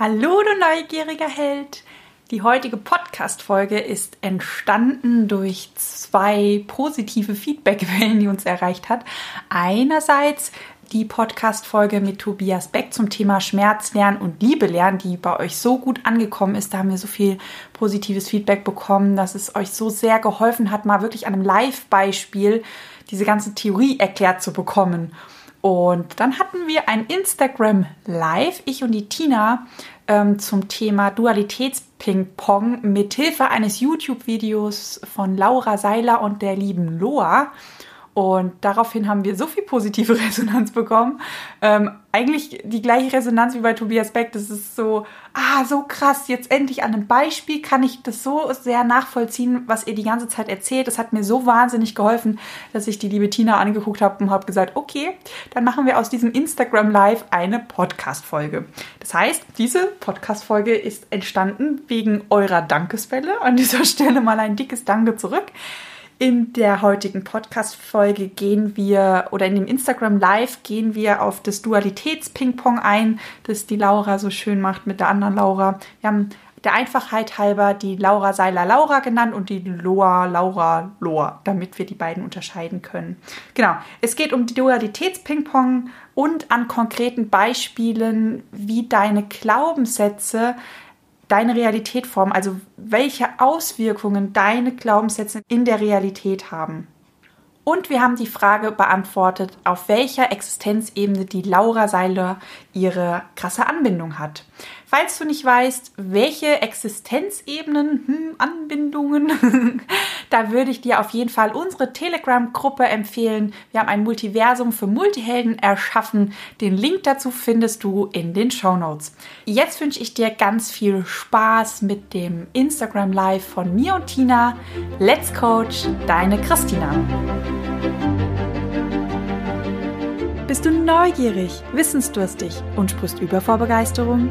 Hallo, du neugieriger Held! Die heutige Podcast-Folge ist entstanden durch zwei positive Feedbackwellen, die uns erreicht hat. Einerseits die Podcast-Folge mit Tobias Beck zum Thema Schmerz lernen und Liebe lernen, die bei euch so gut angekommen ist. Da haben wir so viel positives Feedback bekommen, dass es euch so sehr geholfen hat, mal wirklich an einem Live-Beispiel diese ganze Theorie erklärt zu bekommen. Und dann hatten wir ein Instagram Live, ich und die Tina, ähm, zum Thema Dualitätsping-Pong mit Hilfe eines YouTube-Videos von Laura Seiler und der lieben Loa. Und daraufhin haben wir so viel positive Resonanz bekommen. Ähm, eigentlich die gleiche Resonanz wie bei Tobias Beck. Das ist so, ah, so krass. Jetzt endlich an einem Beispiel kann ich das so sehr nachvollziehen, was ihr die ganze Zeit erzählt. Das hat mir so wahnsinnig geholfen, dass ich die liebe Tina angeguckt habe und habe gesagt, okay, dann machen wir aus diesem Instagram Live eine Podcast-Folge. Das heißt, diese Podcast-Folge ist entstanden wegen eurer Dankeswelle. An dieser Stelle mal ein dickes Danke zurück. In der heutigen Podcast-Folge gehen wir, oder in dem Instagram Live gehen wir auf das Dualitäts-Ping-Pong ein, das die Laura so schön macht mit der anderen Laura. Wir haben der Einfachheit halber die Laura Seiler Laura genannt und die Loa Laura Loa, damit wir die beiden unterscheiden können. Genau, es geht um die Dualitäts-Ping-Pong und an konkreten Beispielen, wie deine Glaubenssätze deine Realität formen, also welche Auswirkungen deine Glaubenssätze in der Realität haben. Und wir haben die Frage beantwortet, auf welcher Existenzebene die Laura Seiler ihre krasse Anbindung hat. Falls du nicht weißt, welche Existenzebenen, hm, Anbindungen, da würde ich dir auf jeden Fall unsere Telegram-Gruppe empfehlen. Wir haben ein Multiversum für Multihelden erschaffen. Den Link dazu findest du in den Show Notes. Jetzt wünsche ich dir ganz viel Spaß mit dem Instagram Live von mir und Tina. Let's Coach, deine Christina. Bist du neugierig, wissensdurstig und sprichst über vor Begeisterung?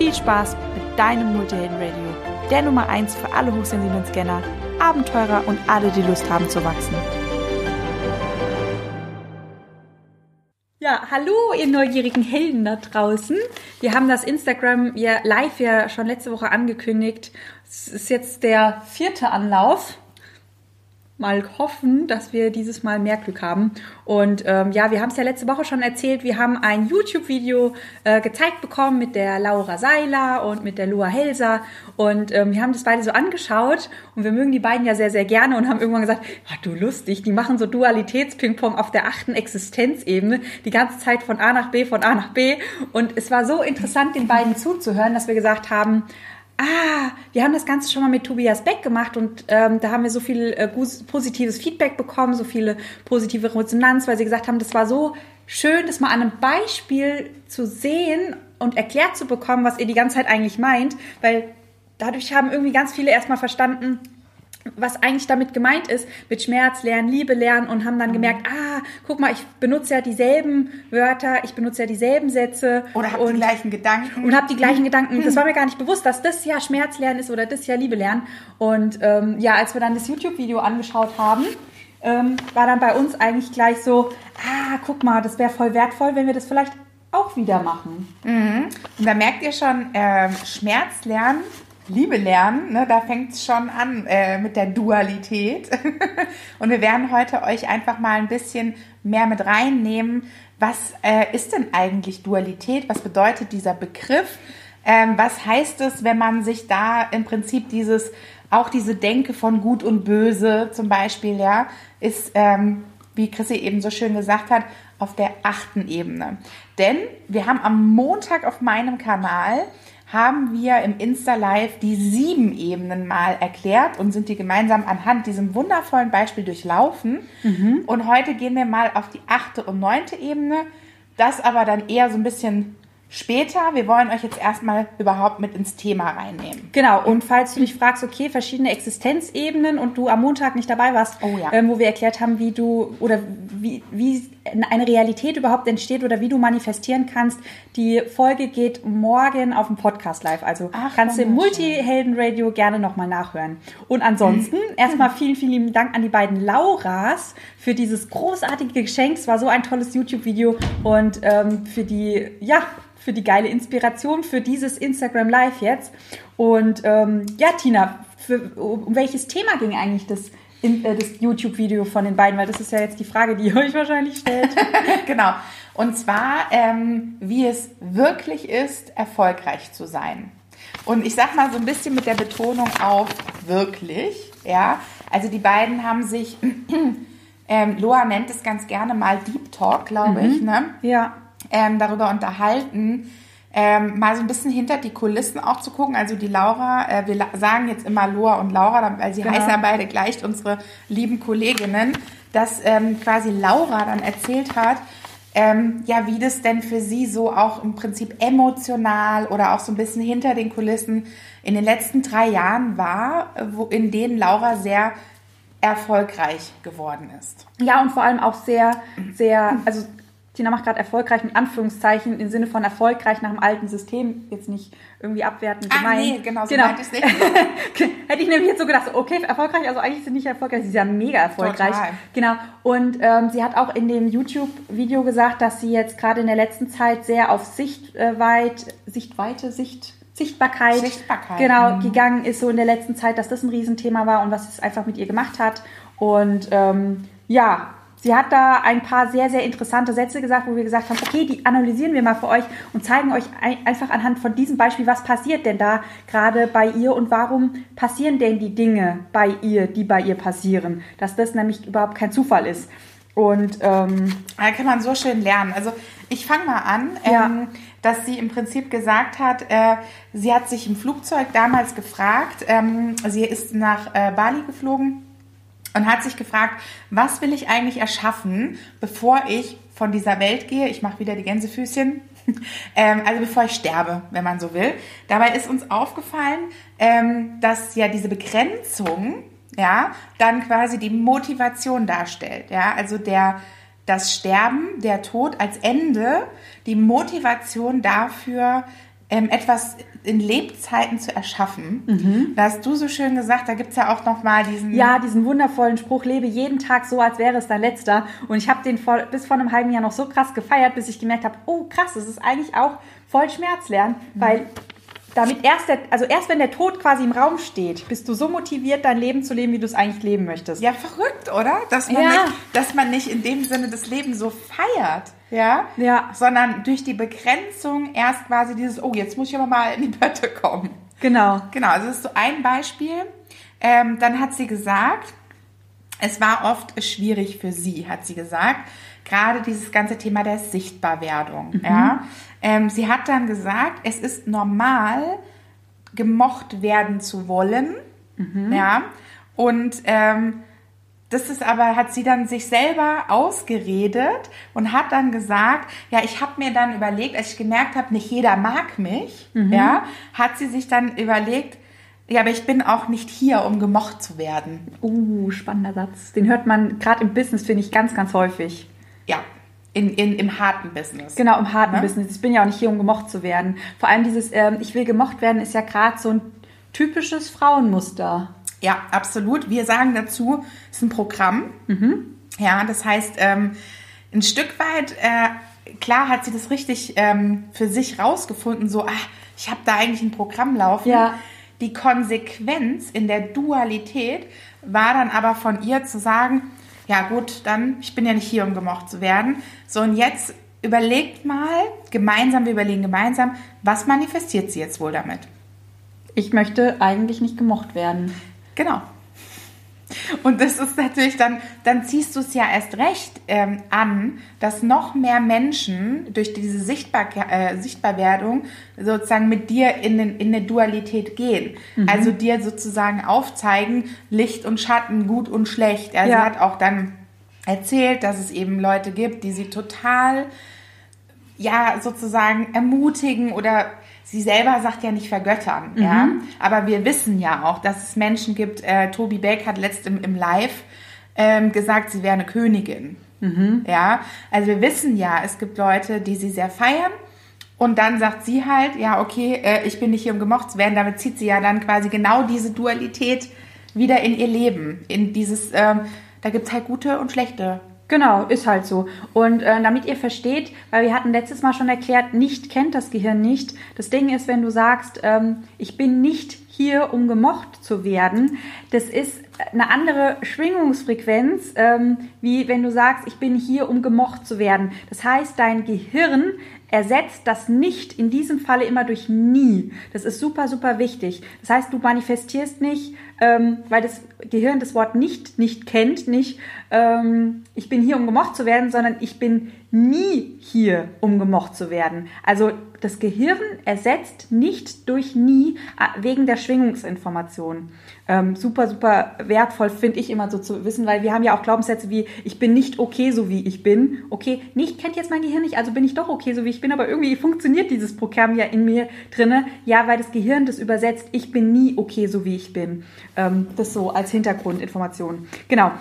Viel Spaß mit deinem Multihelden Radio, der Nummer 1 für alle hochsensiblen Scanner, Abenteurer und alle, die Lust haben zu wachsen. Ja, hallo, ihr neugierigen Helden da draußen. Wir haben das Instagram ja live ja schon letzte Woche angekündigt. Es ist jetzt der vierte Anlauf mal hoffen, dass wir dieses Mal mehr Glück haben. Und ähm, ja, wir haben es ja letzte Woche schon erzählt. Wir haben ein YouTube-Video äh, gezeigt bekommen mit der Laura Seiler und mit der Lua Helser. Und ähm, wir haben das beide so angeschaut und wir mögen die beiden ja sehr, sehr gerne und haben irgendwann gesagt, oh, du lustig, die machen so Dualitäts-Ping-Pong auf der achten Existenzebene, die ganze Zeit von A nach B, von A nach B. Und es war so interessant, den beiden zuzuhören, dass wir gesagt haben, ah, wir haben das Ganze schon mal mit Tobias Beck gemacht und ähm, da haben wir so viel äh, positives Feedback bekommen, so viele positive Resonanz, weil sie gesagt haben, das war so schön, das mal an einem Beispiel zu sehen und erklärt zu bekommen, was ihr die ganze Zeit eigentlich meint, weil dadurch haben irgendwie ganz viele erstmal verstanden, was eigentlich damit gemeint ist, mit Schmerz lernen, Liebe lernen und haben dann gemerkt, ah, guck mal, ich benutze ja dieselben Wörter, ich benutze ja dieselben Sätze. Oder habe die gleichen Gedanken. Und habe die gleichen Gedanken. Das war mir gar nicht bewusst, dass das ja Schmerz lernen ist oder das ja Liebe lernen. Und ähm, ja, als wir dann das YouTube-Video angeschaut haben, ähm, war dann bei uns eigentlich gleich so, ah, guck mal, das wäre voll wertvoll, wenn wir das vielleicht auch wieder machen. Mhm. Und da merkt ihr schon, äh, Schmerz lernen Liebe lernen, ne, da fängt es schon an äh, mit der Dualität. und wir werden heute euch einfach mal ein bisschen mehr mit reinnehmen. Was äh, ist denn eigentlich Dualität? Was bedeutet dieser Begriff? Ähm, was heißt es, wenn man sich da im Prinzip dieses, auch diese Denke von Gut und Böse zum Beispiel, ja, ist, ähm, wie Chrissy eben so schön gesagt hat, auf der achten Ebene. Denn wir haben am Montag auf meinem Kanal haben wir im Insta-Live die sieben Ebenen mal erklärt und sind die gemeinsam anhand diesem wundervollen Beispiel durchlaufen. Mhm. Und heute gehen wir mal auf die achte und neunte Ebene. Das aber dann eher so ein bisschen später. Wir wollen euch jetzt erstmal überhaupt mit ins Thema reinnehmen. Genau, und falls du dich fragst, okay, verschiedene Existenzebenen und du am Montag nicht dabei warst, Oh ja. ähm, wo wir erklärt haben, wie du oder wie, wie eine Realität überhaupt entsteht oder wie du manifestieren kannst, die Folge geht morgen auf dem Podcast live. Also Ach, kannst du im. Multiheldenradio gerne nochmal nachhören. Und ansonsten Mhm. erstmal vielen, vielen lieben Dank an die beiden Lauras für dieses großartige Geschenk. Es war so ein tolles YouTube-Video und ähm, für die, ja, für die geile Inspiration für dieses Instagram Live jetzt. Und ähm, ja, Tina, für, um welches Thema ging eigentlich das, in, äh, das YouTube-Video von den beiden? Weil das ist ja jetzt die Frage, die ihr euch wahrscheinlich stellt. genau. Und zwar, ähm, wie es wirklich ist, erfolgreich zu sein. Und ich sag mal so ein bisschen mit der Betonung auf wirklich, ja. Also die beiden haben sich, ähm, Loa nennt es ganz gerne mal Deep Talk, glaube ich, ne? ja. ähm, darüber unterhalten, ähm, mal so ein bisschen hinter die Kulissen auch zu gucken. Also die Laura, äh, wir la- sagen jetzt immer Loa und Laura, weil sie Genau. heißen ja beide gleich, unsere lieben Kolleginnen, dass ähm, quasi Laura dann erzählt hat, ähm, ja, wie das denn für sie so auch im Prinzip emotional oder auch so ein bisschen hinter den Kulissen in den letzten drei Jahren war, wo, in denen Laura sehr erfolgreich geworden ist. Ja, und vor allem auch sehr, sehr, also Tina macht gerade erfolgreich mit Anführungszeichen im Sinne von erfolgreich nach dem alten System, jetzt nicht irgendwie abwertend Ah, gemeint. nee, genau, so meinte ich's nicht. Hätte ich nämlich jetzt so gedacht, okay, erfolgreich, also eigentlich sind nicht erfolgreich, sie ist ja mega erfolgreich. Total. Genau. Und ähm, sie hat auch in dem YouTube-Video gesagt, dass sie jetzt gerade in der letzten Zeit sehr auf Sichtweit, Sichtweite, Sicht, Sichtbarkeit, Sichtbarkeit, genau, mhm. gegangen ist so in der letzten Zeit, dass das ein Riesenthema war und was es einfach mit ihr gemacht hat. Und ähm, ja, sie hat da ein paar sehr, sehr interessante Sätze gesagt, wo wir gesagt haben, okay, die analysieren wir mal für euch und zeigen euch ein, einfach anhand von diesem Beispiel, was passiert denn da gerade bei ihr und warum passieren denn die Dinge bei ihr, die bei ihr passieren. Dass das nämlich überhaupt kein Zufall ist. Und ähm, Da kann man so schön lernen. Also ich fange mal an, Ja. ähm, dass sie im Prinzip gesagt hat, äh, sie hat sich im Flugzeug damals gefragt, ähm, sie ist nach äh, Bali geflogen und hat sich gefragt, was will ich eigentlich erschaffen, bevor ich von dieser Welt gehe. Ich mache wieder die Gänsefüßchen. ähm, also bevor ich sterbe, wenn man so will. Dabei ist uns aufgefallen, ähm, dass ja diese Begrenzung, ja, dann quasi die Motivation darstellt. Ja, also der das Sterben, der Tod als Ende, die Motivation dafür, ähm, etwas in Lebzeiten zu erschaffen. Da hast du so schön gesagt, da gibt's ja auch noch mal diesen... Ja, diesen wundervollen Spruch, lebe jeden Tag so, als wäre es dein letzter. Und ich habe den vor, bis vor einem halben Jahr noch so krass gefeiert, bis ich gemerkt habe, oh krass, das ist eigentlich auch voll Schmerzlernen, weil damit erst, der, also erst wenn der Tod quasi im Raum steht, bist du so motiviert, dein Leben zu leben, wie du es eigentlich leben möchtest. Ja, verrückt, oder? Dass man, Ja. nicht, dass man nicht in dem Sinne das Leben so feiert, ja? Ja. Sondern durch die Begrenzung erst quasi dieses, oh, jetzt muss ich aber mal in die Pötte kommen. Genau. Genau, also das ist so ein Beispiel. Ähm, dann hat sie gesagt, es war oft schwierig für sie, hat sie gesagt. Gerade dieses ganze Thema der Sichtbarwerdung. Ja? Ähm, sie hat dann gesagt, es ist normal, gemocht werden zu wollen. Ja. Und ähm, das ist aber, hat sie dann sich selber ausgeredet und hat dann gesagt, ja, ich habe mir dann überlegt, als ich gemerkt habe, nicht jeder mag mich, ja, hat sie sich dann überlegt, ja, aber ich bin auch nicht hier, um gemocht zu werden. Uh, spannender Satz. Den hört man gerade im Business, finde ich, ganz, ganz häufig. Ja, in, in, im harten Business. Genau, im harten Ne? Business. Ich bin ja auch nicht hier, um gemocht zu werden. Vor allem dieses, ähm, ich will gemocht werden, ist ja gerade so ein typisches Frauenmuster. Ja, absolut. Wir sagen dazu, es ist ein Programm. Ja, das heißt, ähm, ein Stück weit, äh, klar hat sie das richtig ähm, für sich rausgefunden, so, ah, ich habe da eigentlich ein Programm laufen. Ja. Die Konsequenz in der Dualität war dann aber von ihr zu sagen, ja gut, dann, ich bin ja nicht hier, um gemocht zu werden. So, und jetzt überlegt mal, gemeinsam, wir überlegen gemeinsam, was manifestiert sie jetzt wohl damit? Ich möchte eigentlich nicht gemocht werden. Genau. Und das ist natürlich dann, dann ziehst du es ja erst recht ähm, an, dass noch mehr Menschen durch diese Sichtbarke äh, Sichtbarwerdung sozusagen mit dir in, den, in eine Dualität gehen. Also dir sozusagen aufzeigen, Licht und Schatten, gut und schlecht. Also Ja. sie hat auch dann erzählt, dass es eben Leute gibt, die sie total ja sozusagen ermutigen oder sie selber sagt ja nicht vergöttern, mhm. ja. Aber wir wissen ja auch, dass es Menschen gibt. Äh, Tobi Beck hat letzt im, im Live ähm, gesagt, sie wäre eine Königin. Mhm. Ja, also wir wissen ja, es gibt Leute, die sie sehr feiern. Und dann sagt sie halt, ja, okay, äh, ich bin nicht hier, um gemocht zu werden. Damit zieht sie ja dann quasi genau diese Dualität wieder in ihr Leben. In dieses, ähm, da gibt's halt gute und schlechte Genau, ist halt so. Und äh, damit ihr versteht, weil wir hatten letztes Mal schon erklärt, nicht kennt das Gehirn nicht. Das Ding ist, wenn du sagst, ähm, ich bin nicht hier, um gemocht zu werden, das ist eine andere Schwingungsfrequenz, ähm, wie wenn du sagst, ich bin hier, um gemocht zu werden. Das heißt, dein Gehirn ersetzt das nicht in diesem Falle immer durch nie. Das ist super, super wichtig. Das heißt, du manifestierst nicht, ähm, weil das Gehirn das Wort nicht nicht kennt, nicht ähm, ich bin hier, um gemocht zu werden, sondern ich bin nie hier, um gemocht zu werden. Also das Gehirn ersetzt nicht durch nie äh, wegen der Schwingungsinformation. Ähm, super, super wertvoll finde ich immer so zu wissen, weil wir haben ja auch Glaubenssätze wie ich bin nicht okay, so wie ich bin. Okay, nicht kennt jetzt mein Gehirn nicht, also bin ich doch okay, so wie ich bin, aber irgendwie funktioniert dieses Programm ja in mir drinne. Ja, weil das Gehirn das übersetzt, ich bin nie okay, so wie ich bin. Ähm, das so als Hintergrundinformation. Genau.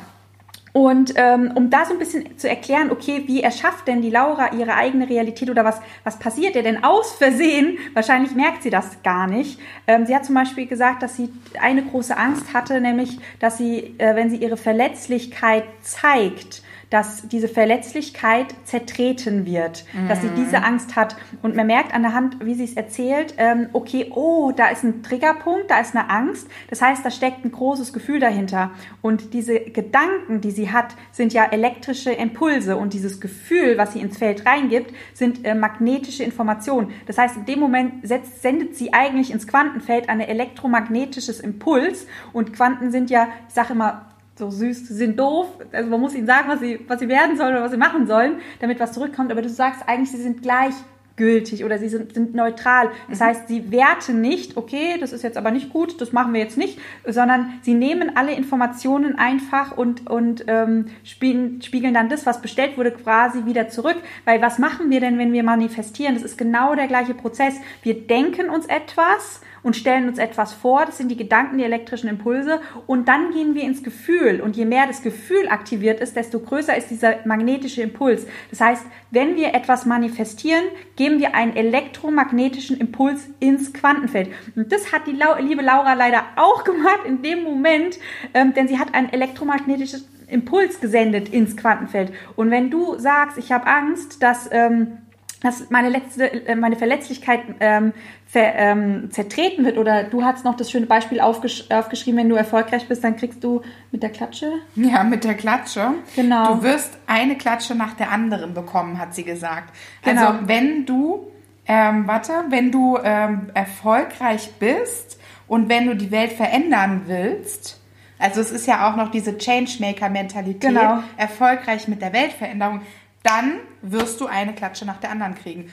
Und ähm, um da so ein bisschen zu erklären, okay, wie erschafft denn die Laura ihre eigene Realität oder was, was passiert ihr denn aus Versehen? Wahrscheinlich merkt sie das gar nicht. Ähm, sie hat zum Beispiel gesagt, dass sie eine große Angst hatte, nämlich, dass sie, äh, wenn sie ihre Verletzlichkeit zeigt, dass diese Verletzlichkeit zertreten wird, mhm. dass sie diese mhm. Angst hat. Und man merkt an der Hand, wie sie es erzählt, ähm, okay, oh, da ist ein Triggerpunkt, da ist eine Angst. Das heißt, da steckt ein großes Gefühl dahinter. Und diese Gedanken, die sie hat, sind ja elektrische Impulse. Und dieses Gefühl, was sie ins Feld reingibt, sind äh, magnetische Informationen. Das heißt, in dem Moment setzt, sendet sie eigentlich ins Quantenfeld ein elektromagnetisches Impuls. Und Quanten sind ja, ich sage immer, so süß, sie sind doof. Also man muss ihnen sagen, was sie, was sie werden sollen oder was sie machen sollen, damit was zurückkommt. Aber du sagst eigentlich, sie sind gleichgültig oder sie sind, sind neutral. Das mhm. heißt, sie werten nicht, okay, das ist jetzt aber nicht gut, das machen wir jetzt nicht, sondern sie nehmen alle Informationen einfach und, und ähm, spiegeln, spiegeln dann das, was bestellt wurde, quasi wieder zurück. Weil was machen wir denn, wenn wir manifestieren? Das ist genau der gleiche Prozess. Wir denken uns etwas und stellen uns etwas vor. Das sind die Gedanken, die elektrischen Impulse. Und dann gehen wir ins Gefühl. Und je mehr das Gefühl aktiviert ist, desto größer ist dieser magnetische Impuls. Das heißt, wenn wir etwas manifestieren, geben wir einen elektromagnetischen Impuls ins Quantenfeld. Und das hat die liebe Laura leider auch gemacht in dem Moment, ähm, denn sie hat ein elektromagnetisches Impuls gesendet ins Quantenfeld. Und wenn du sagst, ich habe Angst, dass ähm, dass meine letzte, äh, meine Verletzlichkeit ähm, ver, ähm, zertreten wird oder du hast noch das schöne Beispiel aufgesch aufgeschrieben, wenn du erfolgreich bist, dann kriegst du mit der Klatsche. Ja, mit der Klatsche. Genau. Du wirst eine Klatsche nach der anderen bekommen, hat sie gesagt. Genau. Also wenn du, ähm, warte, wenn du ähm, erfolgreich bist und wenn du die Welt verändern willst, also es ist ja auch noch diese Changemaker-Mentalität, genau. erfolgreich mit der Weltveränderung, dann wirst du eine Klatsche nach der anderen kriegen.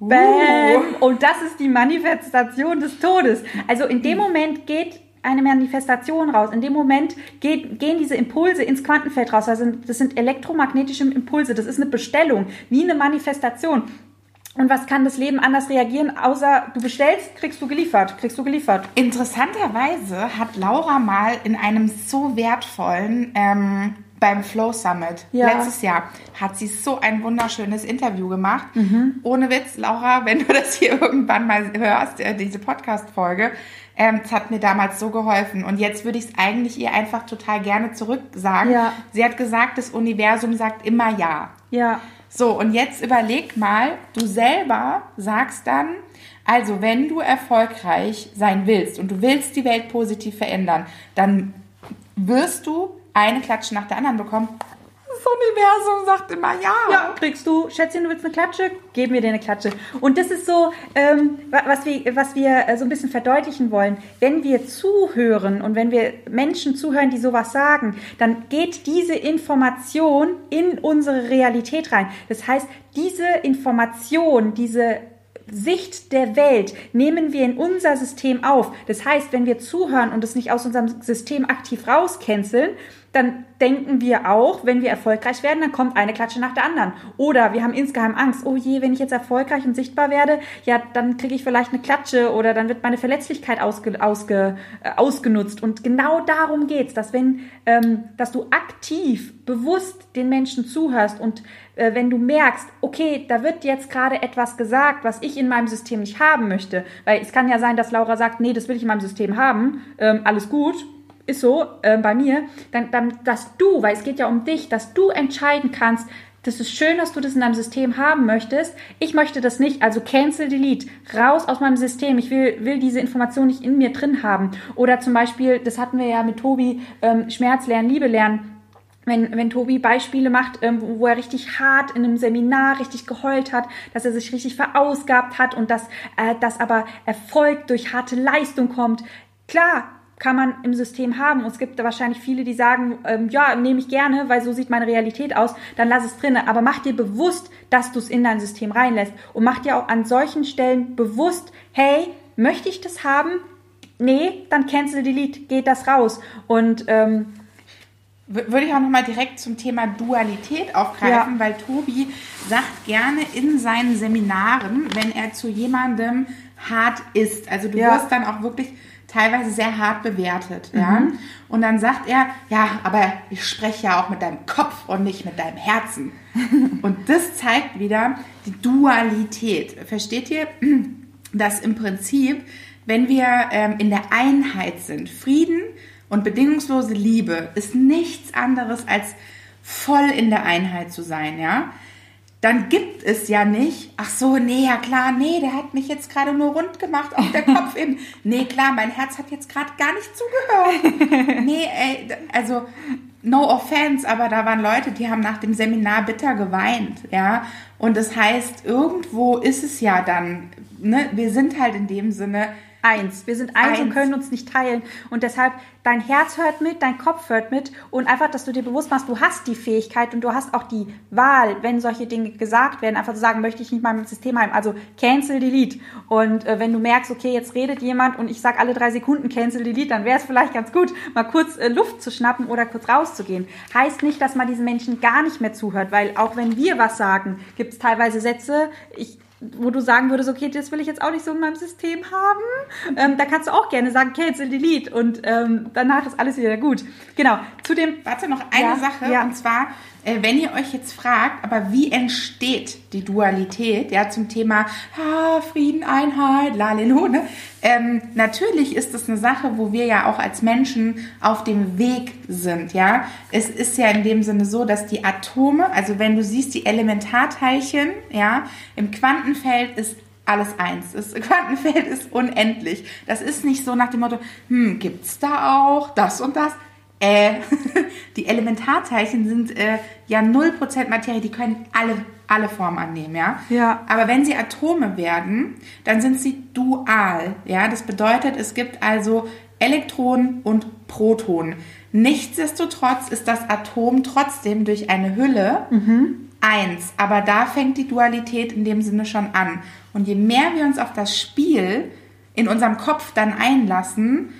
Bam! Uh. Und das ist die Manifestation des Todes. Also in dem Moment geht eine Manifestation raus. In dem Moment geht, gehen diese Impulse ins Quantenfeld raus. Also das sind elektromagnetische Impulse. Das ist eine Bestellung, wie eine Manifestation. Und was kann das Leben anders reagieren, außer du bestellst, kriegst du geliefert, kriegst du geliefert. Interessanterweise hat Laura mal in einem so wertvollen ähm, beim Flow Summit ja. letztes Jahr hat sie so ein wunderschönes Interview gemacht. Mhm. Ohne Witz, Laura, wenn du das hier irgendwann mal hörst, äh, diese Podcast-Folge, ähm, es hat mir damals so geholfen. Und jetzt würde ich es eigentlich ihr einfach total gerne zurücksagen. Ja. Sie hat gesagt, das Universum sagt immer Ja. Ja. So, und jetzt überleg mal, du selber sagst dann, also wenn du erfolgreich sein willst und du willst die Welt positiv verändern, dann wirst du eine Klatsche nach der anderen bekommen. Das Universum sagt immer ja. Ja, kriegst du, Schätzchen, du willst eine Klatsche? Geben wir dir eine Klatsche. Und das ist so, ähm, was, wir, was wir äh, so ein bisschen verdeutlichen wollen. Wenn wir zuhören und wenn wir Menschen zuhören, die sowas sagen, dann geht diese Information in unsere Realität rein. Das heißt, diese Information, diese Sicht der Welt nehmen wir in unser System auf. Das heißt, wenn wir zuhören und es nicht aus unserem System aktiv rauscanceln, dann denken wir auch, wenn wir erfolgreich werden, dann kommt eine Klatsche nach der anderen. Oder wir haben insgeheim Angst, oh je, wenn ich jetzt erfolgreich und sichtbar werde, ja, dann kriege ich vielleicht eine Klatsche oder dann wird meine Verletzlichkeit ausge, ausge, äh, ausgenutzt. Und genau darum geht's, dass wenn, ähm, dass du aktiv, bewusst den Menschen zuhörst und äh, wenn du merkst, okay, da wird jetzt gerade etwas gesagt, was ich in meinem System nicht haben möchte, weil es kann ja sein, dass Laura sagt, nee, das will ich in meinem System haben, ähm, alles gut, ist so äh, bei mir, dann, dann, dass du, weil es geht ja um dich, dass du entscheiden kannst, das ist schön, dass du das in deinem System haben möchtest. Ich möchte das nicht, also cancel, delete, raus aus meinem System. Ich will, will diese Information nicht in mir drin haben. Oder zum Beispiel, das hatten wir ja mit Tobi, ähm, Schmerz lernen, Liebe lernen. Wenn, wenn Tobi Beispiele macht, ähm, wo er richtig hart in einem Seminar richtig geheult hat, dass er sich richtig verausgabt hat und dass, äh, dass aber Erfolg durch harte Leistung kommt. Klar, kann man im System haben. Und es gibt da wahrscheinlich viele, die sagen, ähm, ja, nehme ich gerne, weil so sieht meine Realität aus, dann lass es drinne. Aber mach dir bewusst, dass du es in dein System reinlässt. Und mach dir auch an solchen Stellen bewusst, hey, möchte ich das haben? Nee, dann cancel delete, geht das raus. Und ähm, würde ich auch nochmal direkt zum Thema Dualität aufgreifen, ja. weil Tobi sagt gerne in seinen Seminaren, wenn er zu jemandem hart ist, also du ja. wirst dann auch wirklich teilweise sehr hart bewertet. Ja? Mhm. Und dann sagt er, ja, aber ich spreche ja auch mit deinem Kopf und nicht mit deinem Herzen. und das zeigt wieder die Dualität. Versteht ihr, dass im Prinzip, wenn wir ähm, in der Einheit sind, Frieden und bedingungslose Liebe ist nichts anderes als voll in der Einheit zu sein, ja? Dann gibt es ja nicht, ach so, nee, ja klar, nee, der hat mich jetzt gerade nur rund gemacht auf der Kopfebene. nee, klar, mein Herz hat jetzt gerade gar nicht zugehört. nee, ey, also no offense, aber da waren Leute, die haben nach dem Seminar bitter geweint, ja. Und das heißt, irgendwo ist es ja dann, ne, wir sind halt in dem Sinne eins. Wir sind eins, eins, und können uns nicht teilen. Und deshalb, dein Herz hört mit, dein Kopf hört mit. Und einfach, dass du dir bewusst machst, du hast die Fähigkeit und du hast auch die Wahl, wenn solche Dinge gesagt werden, einfach zu sagen, möchte ich nicht mal im System haben. Also cancel, delete. Und äh, wenn du merkst, okay, jetzt redet jemand und ich sage alle drei Sekunden cancel, delete, dann wäre es vielleicht ganz gut, mal kurz äh, Luft zu schnappen oder kurz rauszugehen. Heißt nicht, dass man diesen Menschen gar nicht mehr zuhört, weil auch wenn wir was sagen, gibt es teilweise Sätze, ich wo du sagen würdest, okay, das will ich jetzt auch nicht so in meinem System haben, ähm, da kannst du auch gerne sagen, cancel, delete und ähm, danach ist alles wieder gut. Genau, zu dem... Warte, noch eine ja, Sache ja. und zwar wenn ihr euch jetzt fragt, aber wie entsteht die Dualität, ja, zum Thema ah, Frieden, Einheit, Lalelu, ne? Ähm, natürlich ist es eine Sache, wo wir ja auch als Menschen auf dem Weg sind, ja. Es ist ja in dem Sinne so, dass die Atome, also wenn du siehst, die Elementarteilchen, ja, im Quantenfeld ist alles eins. Das Quantenfeld ist unendlich. Das ist nicht so nach dem Motto, hm, gibt's da auch das und das? Äh, die Elementarteilchen sind äh, ja 0% Materie, die können alle, alle Formen annehmen, ja? Ja. Aber wenn sie Atome werden, dann sind sie dual, ja? Das bedeutet, es gibt also Elektronen und Protonen. Nichtsdestotrotz ist das Atom trotzdem durch eine Hülle mhm. eins. Aber da fängt die Dualität in dem Sinne schon an. Und je mehr wir uns auf das Spiel in unserem Kopf dann einlassen,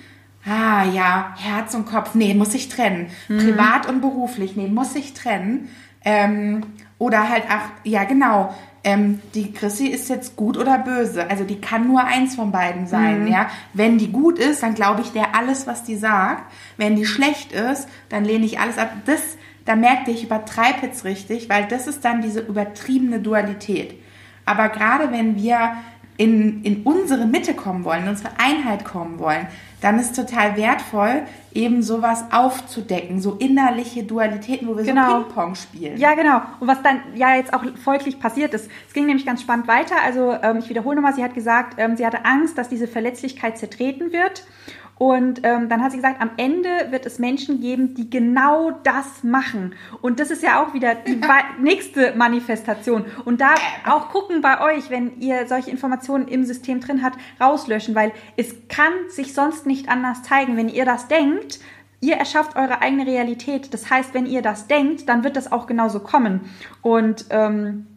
ah ja, Herz und Kopf, nee, muss ich trennen. Mhm. Privat und beruflich, nee, muss ich trennen. Ähm, oder halt, ach, ja genau, ähm, die Chrissy ist jetzt gut oder böse. Also die kann nur eins von beiden sein, mhm. ja. Wenn die gut ist, dann glaube ich der alles, was die sagt. Wenn die schlecht ist, dann lehne ich alles ab. Das, da merkte ich, übertreibe jetzt richtig, weil das ist dann diese übertriebene Dualität. Aber gerade wenn wir in, in unsere Mitte kommen wollen, in unsere Einheit kommen wollen, dann ist total wertvoll, eben sowas aufzudecken, so innerliche Dualitäten, wo wir genau. so Ping-Pong spielen. Ja, genau. Und was dann ja jetzt auch folglich passiert ist. Es ging nämlich ganz spannend weiter. Also ähm, ich wiederhole nochmal, sie hat gesagt, ähm, sie hatte Angst, dass diese Verletzlichkeit zertreten wird. Und ähm, dann hat sie gesagt, am Ende wird es Menschen geben, die genau das machen. Und das ist ja auch wieder die nächste Manifestation. Und da auch gucken bei euch, wenn ihr solche Informationen im System drin habt, rauslöschen, weil es kann sich sonst nicht anders zeigen. Wenn ihr das denkt, ihr erschafft eure eigene Realität. Das heißt, wenn ihr das denkt, dann wird das auch genauso kommen. Und ähm,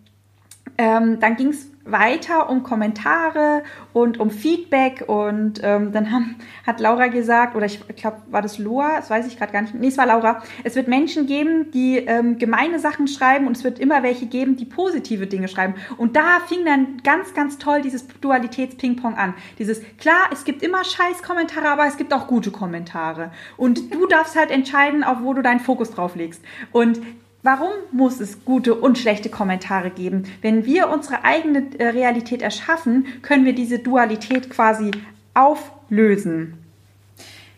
ähm, dann ging es weiter um Kommentare und um Feedback und ähm, dann haben, hat Laura gesagt, oder ich glaube, war das Loa, das weiß ich gerade gar nicht, nee, es war Laura, es wird Menschen geben, die ähm, gemeine Sachen schreiben und es wird immer welche geben, die positive Dinge schreiben. Und da fing dann ganz, ganz toll dieses Dualitäts-Ping-Pong an. Dieses, klar, es gibt immer scheiß Kommentare, aber es gibt auch gute Kommentare. Und du darfst halt entscheiden, auf wo du deinen Fokus drauf legst. Und Warum muss es gute und schlechte Kommentare geben? Wenn wir unsere eigene äh, Realität erschaffen, können wir diese Dualität quasi auflösen.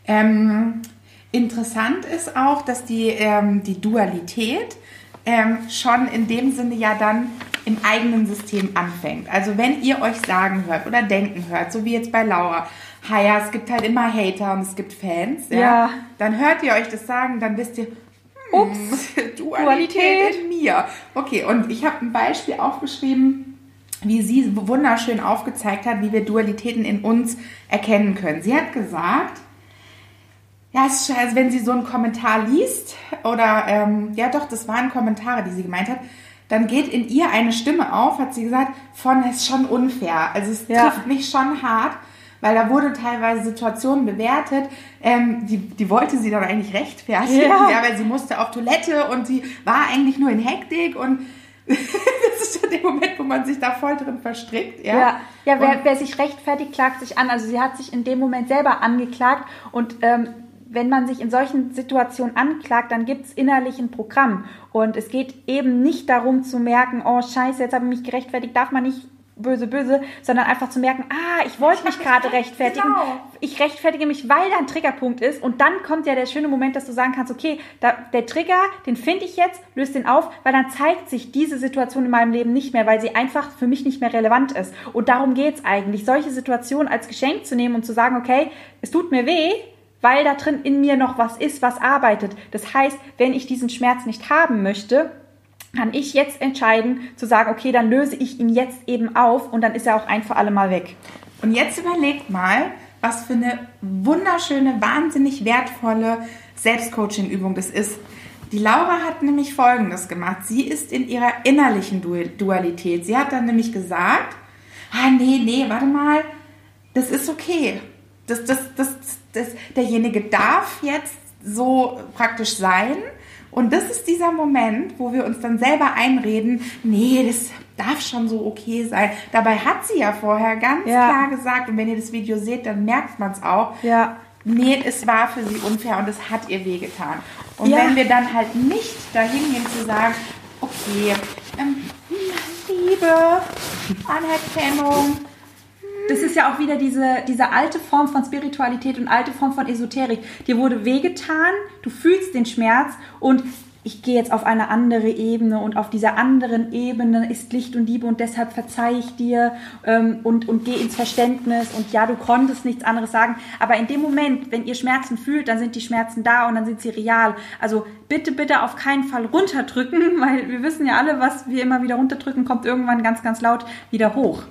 Ähm, interessant ist auch, dass die, ähm, die Dualität ähm, schon in dem Sinne ja dann im eigenen System anfängt. Also wenn ihr euch sagen hört oder denken hört, so wie jetzt bei Laura, ja, es gibt halt immer Hater und es gibt Fans, ja, ja. dann hört ihr euch das sagen, dann wisst ihr, Ups, Dualität, Dualität in mir. Okay, und ich habe ein Beispiel aufgeschrieben, wie sie wunderschön aufgezeigt hat, wie wir Dualitäten in uns erkennen können. Sie hat gesagt, ja, es ist, also wenn sie so einen Kommentar liest, oder ähm, ja doch, das waren Kommentare, die sie gemeint hat, dann geht in ihr eine Stimme auf, hat sie gesagt, von es ist schon unfair. Also es ja. trifft mich schon hart weil da wurde teilweise Situationen bewertet, ähm, die, die wollte sie dann eigentlich rechtfertigen, ja. ja. weil sie musste auf Toilette und sie war eigentlich nur in Hektik und das ist ja der Moment, wo man sich da voll drin verstrickt. Ja, ja, ja wer, wer, sich rechtfertigt, klagt sich an. Also sie hat sich in dem Moment selber angeklagt und ähm, wenn man sich in solchen Situationen anklagt, dann gibt es innerlich ein Programm. Und es geht eben nicht darum zu merken, oh scheiße, jetzt habe ich mich gerechtfertigt, darf man nicht böse, böse, sondern einfach zu merken, ah, ich wollte mich gerade rechtfertigen. Genau. Ich rechtfertige mich, weil da ein Triggerpunkt ist. Und dann kommt ja der schöne Moment, dass du sagen kannst, okay, da, der Trigger, den finde ich jetzt, löse den auf, weil dann zeigt sich diese Situation in meinem Leben nicht mehr, weil sie einfach für mich nicht mehr relevant ist. Und darum geht's eigentlich, solche Situationen als Geschenk zu nehmen und zu sagen, okay, es tut mir weh, weil da drin in mir noch was ist, was arbeitet. Das heißt, wenn ich diesen Schmerz nicht haben möchte, kann ich jetzt entscheiden zu sagen, okay, dann löse ich ihn jetzt eben auf und dann ist er auch ein für alle Mal weg. Und jetzt überlegt mal, was für eine wunderschöne, wahnsinnig wertvolle Selbstcoaching-Übung das ist. Die Laura hat nämlich Folgendes gemacht. Sie ist in ihrer innerlichen Dualität. Sie hat dann nämlich gesagt, ah nee, nee, warte mal, das ist okay. Das, das, das, das, derjenige darf jetzt so praktisch sein und das ist dieser Moment, wo wir uns dann selber einreden, nee, das darf schon so okay sein. Dabei hat sie ja vorher ganz ja. klar gesagt, und wenn ihr das Video seht, dann merkt man es auch. Ja. Nee, es war für sie unfair und es hat ihr wehgetan. Und ja. wenn wir dann halt nicht dahin gehen zu sagen, okay, ähm, Liebe, Anerkennung, das ist ja auch wieder diese, diese alte Form von Spiritualität und alte Form von Esoterik. Dir wurde wehgetan, du fühlst den Schmerz und ich gehe jetzt auf eine andere Ebene und auf dieser anderen Ebene ist Licht und Liebe und deshalb verzeihe ich dir ähm, und, und gehe ins Verständnis und ja, du konntest nichts anderes sagen. Aber in dem Moment, wenn ihr Schmerzen fühlt, dann sind die Schmerzen da und dann sind sie real. Also bitte, bitte auf keinen Fall runterdrücken, weil wir wissen ja alle, was wir immer wieder runterdrücken, kommt irgendwann ganz, ganz laut wieder hoch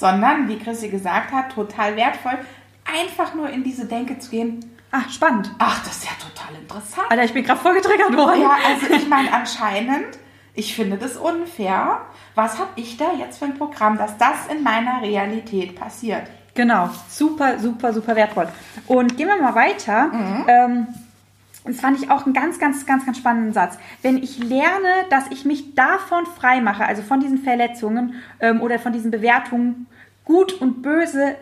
sondern, wie Chrissy gesagt hat, total wertvoll, einfach nur in diese Denke zu gehen. Ach, spannend. Ach, das ist ja total interessant. Alter, ich bin gerade voll getriggert worden. Ja, also ich meine, anscheinend, ich finde das unfair. Was habe ich da jetzt für ein Programm, dass das in meiner Realität passiert? Genau, super, super, super wertvoll. Und gehen wir mal weiter. Mhm. Ähm, das fand ich auch einen ganz, ganz, ganz, ganz spannenden Satz. Wenn ich lerne, dass ich mich davon frei mache, also von diesen Verletzungen ähm, oder von diesen Bewertungen, gut und böse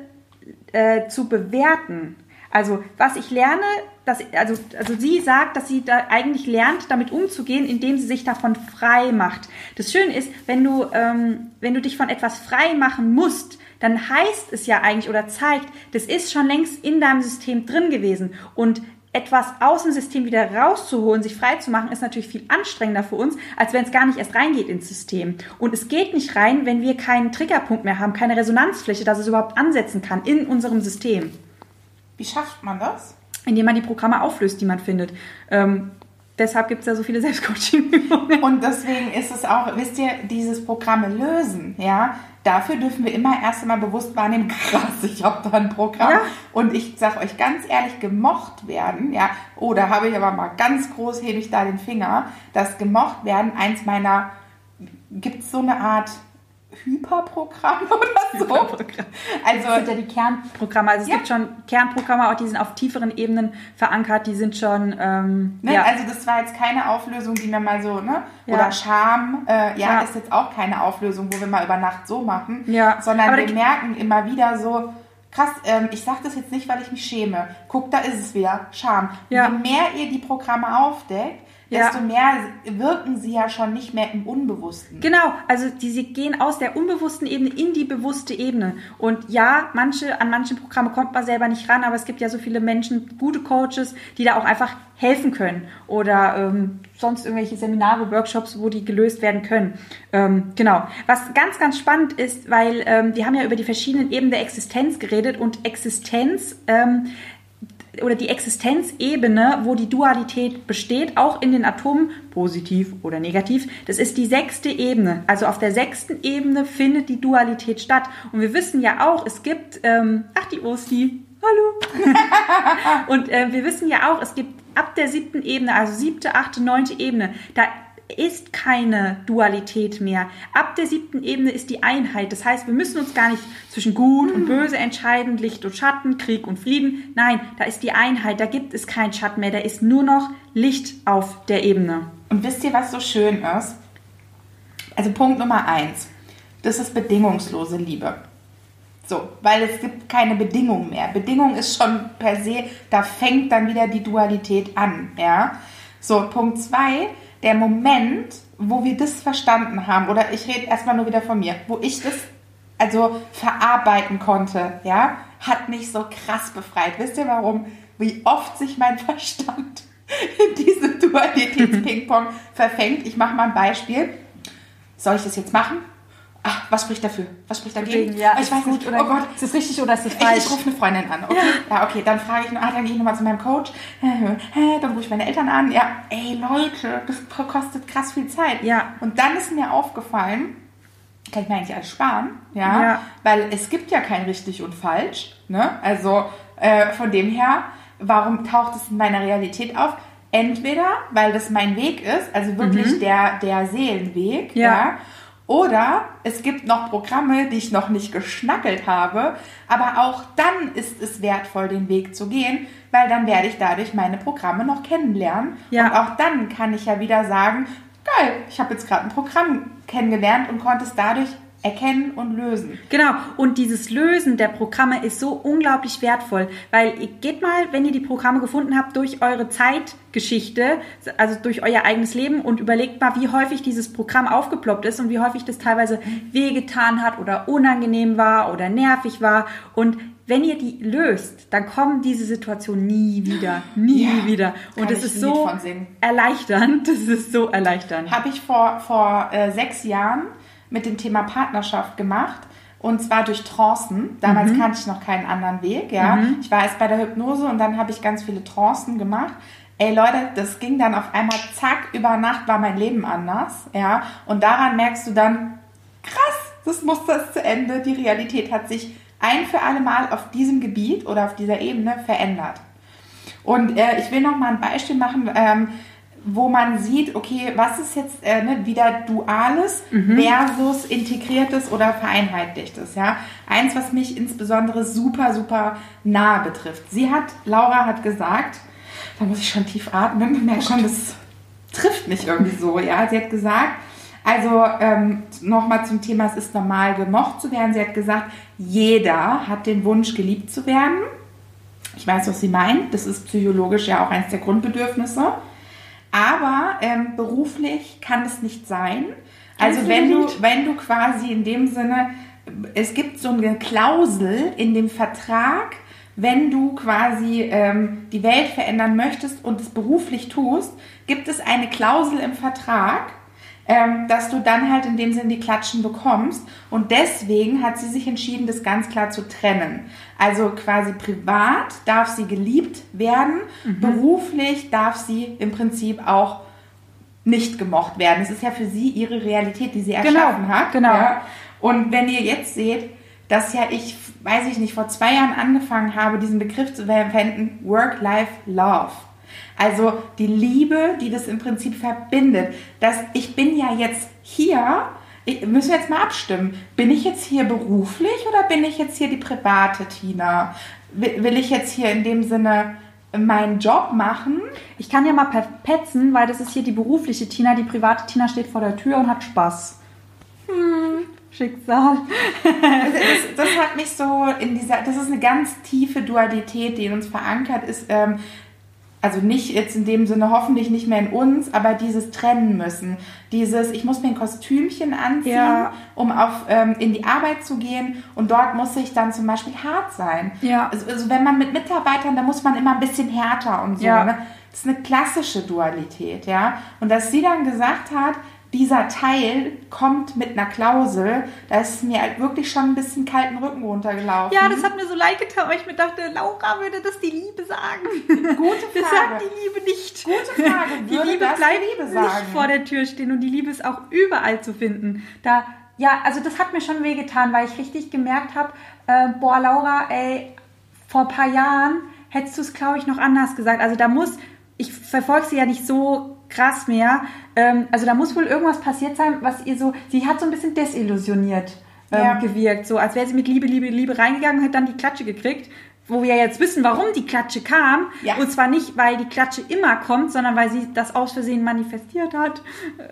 äh, zu bewerten. Also was ich lerne, dass, also, also sie sagt, dass sie da eigentlich lernt, damit umzugehen, indem sie sich davon frei macht. Das Schöne ist, wenn du, ähm, wenn du dich von etwas frei machen musst, dann heißt es ja eigentlich oder zeigt, das ist schon längst in deinem System drin gewesen. Und etwas aus dem System wieder rauszuholen, sich frei zu machen, ist natürlich viel anstrengender für uns, als wenn es gar nicht erst reingeht ins System. Und es geht nicht rein, wenn wir keinen Triggerpunkt mehr haben, keine Resonanzfläche, dass es überhaupt ansetzen kann in unserem System. Wie schafft man das? Indem man die Programme auflöst, die man findet. Ähm, deshalb gibt es ja so viele Selbstcoaching-Übungen. Und deswegen ist es auch, wisst ihr, dieses Programme lösen, ja, dafür dürfen wir immer erst einmal bewusst wahrnehmen, krass, ich habe da ein Programm. Ja. Und ich sage euch ganz ehrlich, gemocht werden, ja, oh, da habe ich aber mal ganz groß, hebe ich da den Finger, dass gemocht werden eins meiner, gibt es so eine Art Hyperprogramme oder so. Hyperprogramm. Also das sind ja die Kernprogramme. Also es ja. gibt schon Kernprogramme, auch die sind auf tieferen Ebenen verankert, die sind schon. Ähm, ne? ja. Also das war jetzt keine Auflösung, die mir mal so, ne? Ja. Oder Scham, äh, ja, ist jetzt auch keine Auflösung, wo wir mal über Nacht so machen. Ja. Sondern Aber wir merken immer wieder so, krass, ähm, ich sage das jetzt nicht, weil ich mich schäme. Guck, da ist es wieder, Scham. Ja. Je mehr ihr die Programme aufdeckt, desto ja. mehr wirken sie ja schon nicht mehr im Unbewussten. Genau, also die, sie gehen aus der unbewussten Ebene in die bewusste Ebene. Und ja, manche, an manchen Programmen kommt man selber nicht ran, aber es gibt ja so viele Menschen, gute Coaches, die da auch einfach helfen können. Oder ähm, sonst irgendwelche Seminare, Workshops, wo die gelöst werden können. Ähm, genau. Was ganz, ganz spannend ist, weil ähm, wir haben ja über die verschiedenen Ebenen der Existenz geredet und Existenz ähm, oder die Existenzebene, wo die Dualität besteht, auch in den Atomen, positiv oder negativ, das ist die sechste Ebene. Also auf der sechsten Ebene findet die Dualität statt. Und wir wissen ja auch, es gibt, ähm, ach die Osti, hallo. Und äh, wir wissen ja auch, es gibt ab der siebten Ebene, also siebte, achte, neunte Ebene, da ist keine Dualität mehr. Ab der siebten Ebene ist die Einheit. Das heißt, wir müssen uns gar nicht zwischen Gut und Böse entscheiden, Licht und Schatten, Krieg und Frieden. Nein, da ist die Einheit. Da gibt es keinen Schatten mehr. Da ist nur noch Licht auf der Ebene. Und wisst ihr, was so schön ist? Also Punkt Nummer eins. Das ist bedingungslose Liebe. So, weil es gibt keine Bedingung mehr. Bedingung ist schon per se, da fängt dann wieder die Dualität an, ja. So, Punkt zwei der Moment, wo wir das verstanden haben, oder ich rede erstmal nur wieder von mir, wo ich das also verarbeiten konnte, ja, hat mich so krass befreit. Wisst ihr warum? Wie oft sich mein Verstand in diese Dualitäts-Ping-Pong verfängt. Ich mache mal ein Beispiel. Soll ich das jetzt machen? Ach, was spricht dafür? Was spricht dagegen? Ja, ich weiß gut, nicht. Oder oh Gott, ist das richtig oder ist das falsch? Ich, ich rufe eine Freundin an, okay? Ja, ja okay, dann frage ich, ah, dann gehe ich nochmal zu meinem Coach, dann rufe ich meine Eltern an, ja, ey Leute, das kostet krass viel Zeit. Ja. Und dann ist mir aufgefallen, kann ich mir eigentlich alles sparen, ja, ja. weil es gibt ja kein richtig und falsch, ne? Also äh, von dem her, warum taucht es in meiner Realität auf? Entweder, weil das mein Weg ist, also wirklich mhm. der, der Seelenweg, ja. ja oder es gibt noch Programme, die ich noch nicht geschnackelt habe, aber auch dann ist es wertvoll, den Weg zu gehen, weil dann werde ich dadurch meine Programme noch kennenlernen. Ja. Und auch dann kann ich ja wieder sagen, geil, ich habe jetzt gerade ein Programm kennengelernt und konnte es dadurch erkennen und lösen. Genau, und dieses Lösen der Programme ist so unglaublich wertvoll, weil ihr geht mal, wenn ihr die Programme gefunden habt, durch eure Zeitgeschichte, also durch euer eigenes Leben und überlegt mal, wie häufig dieses Programm aufgeploppt ist und wie häufig das teilweise wehgetan hat oder unangenehm war oder nervig war und wenn ihr die löst, dann kommen diese Situationen nie wieder, nie ja, wieder. Und es ist so erleichternd. Das ist so erleichternd. Habe ich vor, vor äh, sechs Jahren mit dem Thema Partnerschaft gemacht. Und zwar durch Trancen. Damals mhm. kannte ich noch keinen anderen Weg. Ja. Mhm. Ich war erst bei der Hypnose und dann habe ich ganz viele Trancen gemacht. Ey Leute, das ging dann auf einmal zack, über Nacht war mein Leben anders. Ja. Und daran merkst du dann, krass, das Muster ist zu Ende. Die Realität hat sich ein für alle Mal auf diesem Gebiet oder auf dieser Ebene verändert. Und äh, ich will noch mal ein Beispiel machen. Ähm, wo man sieht, okay, was ist jetzt äh, ne, wieder Duales mhm. versus Integriertes oder Vereinheitlichtes. Ja? Eins, was mich insbesondere super, super nah betrifft. Sie hat, Laura hat gesagt, da muss ich schon tief atmen, ich merke schon, das trifft mich irgendwie so. Ja? Sie hat gesagt, also ähm, nochmal zum Thema, es ist normal gemocht zu werden. Sie hat gesagt, jeder hat den Wunsch, geliebt zu werden. Ich weiß, was sie meint. Das ist psychologisch ja auch eines der Grundbedürfnisse. Aber ähm, beruflich kann es nicht sein. Also wenn du, wenn du quasi in dem Sinne, es gibt so eine Klausel in dem Vertrag, wenn du quasi ähm, die Welt verändern möchtest und es beruflich tust, gibt es eine Klausel im Vertrag, dass du dann halt in dem Sinn die Klatschen bekommst. Und deswegen hat sie sich entschieden, das ganz klar zu trennen. Also quasi privat darf sie geliebt werden, mhm. beruflich darf sie im Prinzip auch nicht gemocht werden. Es ist ja für sie ihre Realität, die sie genau, erschaffen genau, hat. Genau. Ja? Und wenn ihr jetzt seht, dass ja ich, weiß ich nicht, vor zwei Jahren angefangen habe, diesen Begriff zu verwenden, Work-Life-Love. Also die Liebe, die das im Prinzip verbindet. Dass ich bin ja jetzt hier, ich, müssen wir jetzt mal abstimmen. Bin ich jetzt hier beruflich oder bin ich jetzt hier die private Tina? Will, will ich jetzt hier in dem Sinne meinen Job machen? Ich kann ja mal petzen, weil das ist hier die berufliche Tina. Die private Tina steht vor der Tür und hat Spaß. Hm, Schicksal. das, das, hat mich so in dieser, das ist eine ganz tiefe Dualität, die in uns verankert ist. Ähm, also nicht jetzt in dem Sinne hoffentlich nicht mehr in uns, aber dieses trennen müssen. Dieses, ich muss mir ein Kostümchen anziehen, ja. um auf, ähm, in die Arbeit zu gehen und dort muss ich dann zum Beispiel hart sein. Ja. Also, also wenn man mit Mitarbeitern, da muss man immer ein bisschen härter und so. Ja. Ne? Das ist eine klassische Dualität, ja. Und dass sie dann gesagt hat, dieser Teil kommt mit einer Klausel, da ist mir halt wirklich schon ein bisschen kalten Rücken runtergelaufen. Ja, das hat mir so leid getan, weil ich mir dachte, Laura würde das die Liebe sagen. Gute Frage. Das sagt die Liebe nicht. Gute Frage. Die Liebe bleibt die Liebe sagen? nicht vor der Tür stehen und die Liebe ist auch überall zu finden. Da, ja, also das hat mir schon wehgetan, weil ich richtig gemerkt habe, äh, boah, Laura, ey, vor ein paar Jahren hättest du es, glaube ich, noch anders gesagt. Also da muss, ich verfolge sie ja nicht so krass mehr. Ähm, also da muss wohl irgendwas passiert sein, was ihr so, sie hat so ein bisschen desillusioniert ähm, ja. gewirkt, so als wäre sie mit Liebe, Liebe, Liebe reingegangen und hat dann die Klatsche gekriegt. Wo wir jetzt wissen, warum die Klatsche kam. Ja. Und zwar nicht, weil die Klatsche immer kommt, sondern weil sie das aus Versehen manifestiert hat.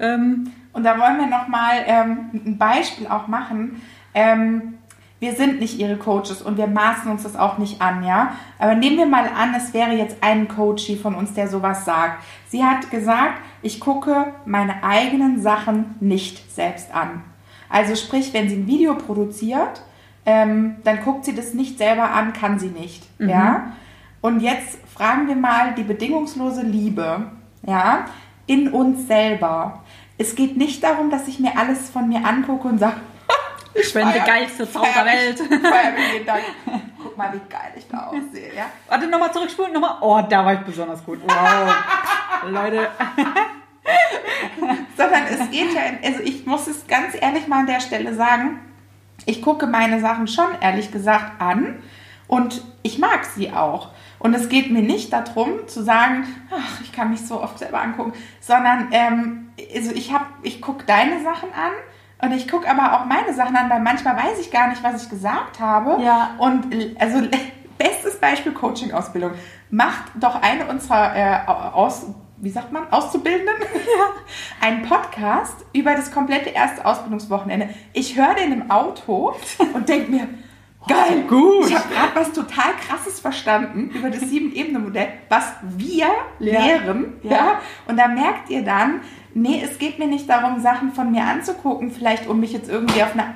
Ähm, und da wollen wir nochmal ähm, ein Beispiel auch machen. Ähm, wir sind nicht ihre Coaches und wir maßen uns das auch nicht an, ja. Aber nehmen wir mal an, es wäre jetzt ein Coachie von uns, der sowas sagt. Sie hat gesagt, ich gucke meine eigenen Sachen nicht selbst an. Also sprich, wenn sie ein Video produziert, ähm, dann guckt sie das nicht selber an, kann sie nicht, mhm. ja. Und jetzt fragen wir mal die bedingungslose Liebe, ja, in uns selber. Es geht nicht darum, dass ich mir alles von mir angucke und sage, ich bin die geilste Frau der Welt. Guck mal, wie geil ich da aussehe, ja? Warte, nochmal zurückspulen, nochmal. Oh, da war ich besonders gut. Wow. Leute. Sondern es geht ja, also ich muss es ganz ehrlich mal an der Stelle sagen, ich gucke meine Sachen schon ehrlich gesagt an und ich mag sie auch. Und es geht mir nicht darum zu sagen, ach, ich kann mich so oft selber angucken, sondern ähm, also ich ich gucke deine Sachen an und ich gucke aber auch meine Sachen an, weil manchmal weiß ich gar nicht, was ich gesagt habe. Ja. Und also bestes Beispiel Coaching-Ausbildung. Macht doch eine unserer äh, aus, wie sagt man, Auszubildenden ja. einen Podcast über das komplette erste Ausbildungswochenende. Ich höre den im Auto und denke mir, Geil, gut. Ich habe gerade was total Krasses verstanden über das Sieben-Ebene-Modell, was wir lehren. Ja. ja. Und da merkt ihr dann, nee, es geht mir nicht darum, Sachen von mir anzugucken, vielleicht um mich jetzt irgendwie auf eine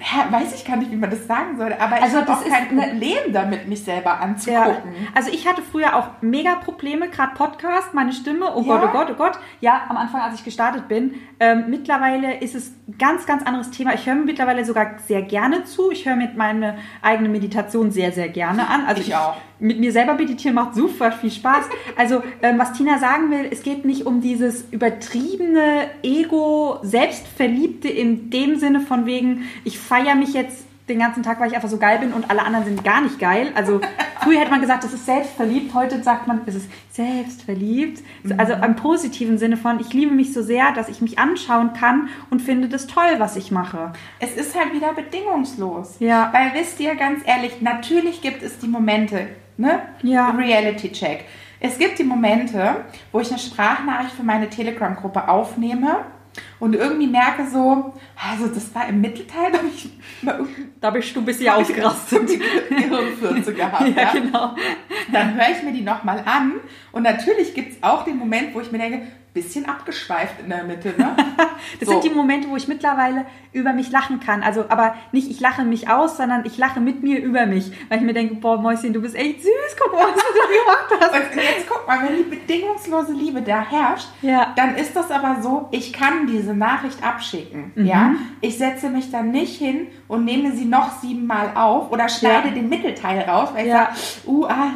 ja, weiß ich gar nicht, wie man das sagen soll, aber also ich habe auch kein Problem damit, mich selber anzugucken. Ja. Also ich hatte früher auch mega Probleme, gerade Podcast, meine Stimme, oh ja. Gott, oh Gott, oh Gott. Ja, am Anfang, als ich gestartet bin. Ähm, mittlerweile ist es ein ganz, ganz anderes Thema. Ich höre mir mittlerweile sogar sehr gerne zu. Ich höre mir meine eigene Meditation sehr, sehr gerne an. Also ich, ich auch mit mir selber meditieren macht super viel Spaß. Also, ähm, was Tina sagen will, es geht nicht um dieses übertriebene Ego, Selbstverliebte in dem Sinne von wegen, ich feiere mich jetzt den ganzen Tag, weil ich einfach so geil bin und alle anderen sind gar nicht geil. Also früher hätte man gesagt, das ist selbstverliebt, heute sagt man, es ist selbstverliebt. Also im positiven Sinne von, ich liebe mich so sehr, dass ich mich anschauen kann und finde das toll, was ich mache. Es ist halt wieder bedingungslos. Ja. Weil wisst ihr, ganz ehrlich, natürlich gibt es die Momente, ne? Ja. Reality Check. Es gibt die Momente, wo ich eine Sprachnachricht für meine Telegram-Gruppe aufnehme und irgendwie merke so, also das war im Mittelteil, da, ich da bist du ein bisschen ausgerastet. Gehirnfürze gehabt. ja, ja, genau. Dann höre ich mir die nochmal an und natürlich gibt es auch den Moment, wo ich mir denke, bisschen abgeschweift in der Mitte. Ne? das so. sind die Momente, wo ich mittlerweile über mich lachen kann. Also, aber nicht ich lache mich aus, sondern ich lache mit mir über mich. Weil ich mir denke, boah, Mäuschen, du bist echt süß, guck mal, was du gemacht hast. Und jetzt guck mal, wenn die bedingungslose Liebe da herrscht, ja. dann ist das aber so, ich kann diese Nachricht abschicken. Mhm. Ja? Ich setze mich dann nicht hin und nehme sie noch siebenmal auf oder schneide ja. den Mittelteil raus, weil ich ja. sage, uh, ah,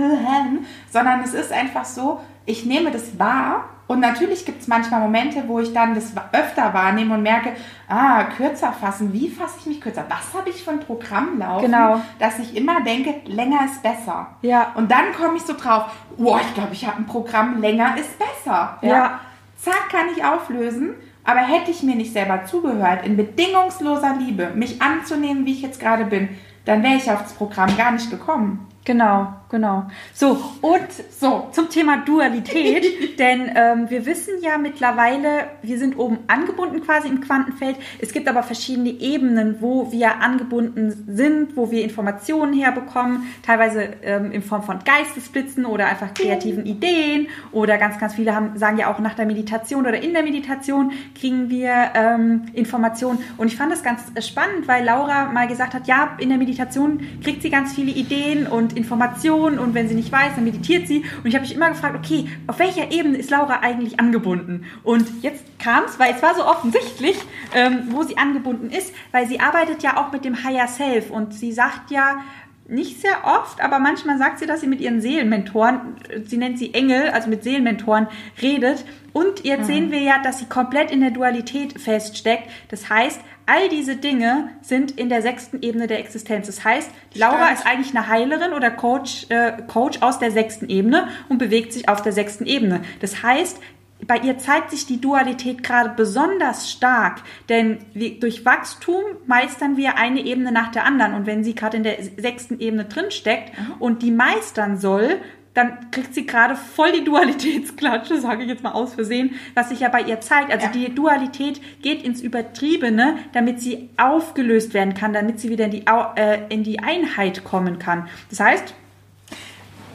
sondern es ist einfach so, ich nehme das wahr und natürlich gibt es manchmal Momente, wo ich dann das öfter wahrnehme und merke, ah, kürzer fassen, wie fasse ich mich kürzer? Was habe ich für ein Programm laufen, genau. dass ich immer denke, länger ist besser. Ja. Und dann komme ich so drauf, boah, ich glaube, ich habe ein Programm, länger ist besser. Ja. ja. Zack, kann ich auflösen Aber hätte ich mir nicht selber zugehört, in bedingungsloser Liebe mich anzunehmen, wie ich jetzt gerade bin, dann wäre ich auf das Programm gar nicht gekommen. Genau, genau. So, und so zum Thema Dualität, denn ähm, wir wissen ja mittlerweile, wir sind oben angebunden quasi im Quantenfeld. Es gibt aber verschiedene Ebenen, wo wir angebunden sind, wo wir Informationen herbekommen, teilweise ähm, in Form von Geistesblitzen oder einfach kreativen Ideen oder ganz, ganz viele haben, sagen ja auch nach der Meditation oder in der Meditation kriegen wir ähm, Informationen. Und ich fand das ganz spannend, weil Laura mal gesagt hat, ja, in der Meditation kriegt sie ganz viele Ideen und Informationen und wenn sie nicht weiß, dann meditiert sie. Und ich habe mich immer gefragt, okay, auf welcher Ebene ist Laura eigentlich angebunden? Und jetzt kam es, weil es war so offensichtlich, ähm, wo sie angebunden ist, weil sie arbeitet ja auch mit dem Higher Self und sie sagt ja, nicht sehr oft, aber manchmal sagt sie, dass sie mit ihren Seelenmentoren, sie nennt sie Engel, also mit Seelenmentoren, redet. Und jetzt mhm. sehen wir ja, dass sie komplett in der Dualität feststeckt. Das heißt, all diese Dinge sind in der sechsten Ebene der Existenz. Das heißt, Laura Stimmt. ist eigentlich eine Heilerin oder Coach, äh, Coach aus der sechsten Ebene und bewegt sich auf der sechsten Ebene. Das heißt, bei ihr zeigt sich die Dualität gerade besonders stark, denn wir, durch Wachstum meistern wir eine Ebene nach der anderen. Und wenn sie gerade in der sechsten Ebene drinsteckt und die meistern soll, dann kriegt sie gerade voll die Dualitätsklatsche, sage ich jetzt mal aus Versehen, was sich ja bei ihr zeigt. Also ja. die Dualität geht ins Übertriebene, damit sie aufgelöst werden kann, damit sie wieder in die, äh, in die Einheit kommen kann. Das heißt,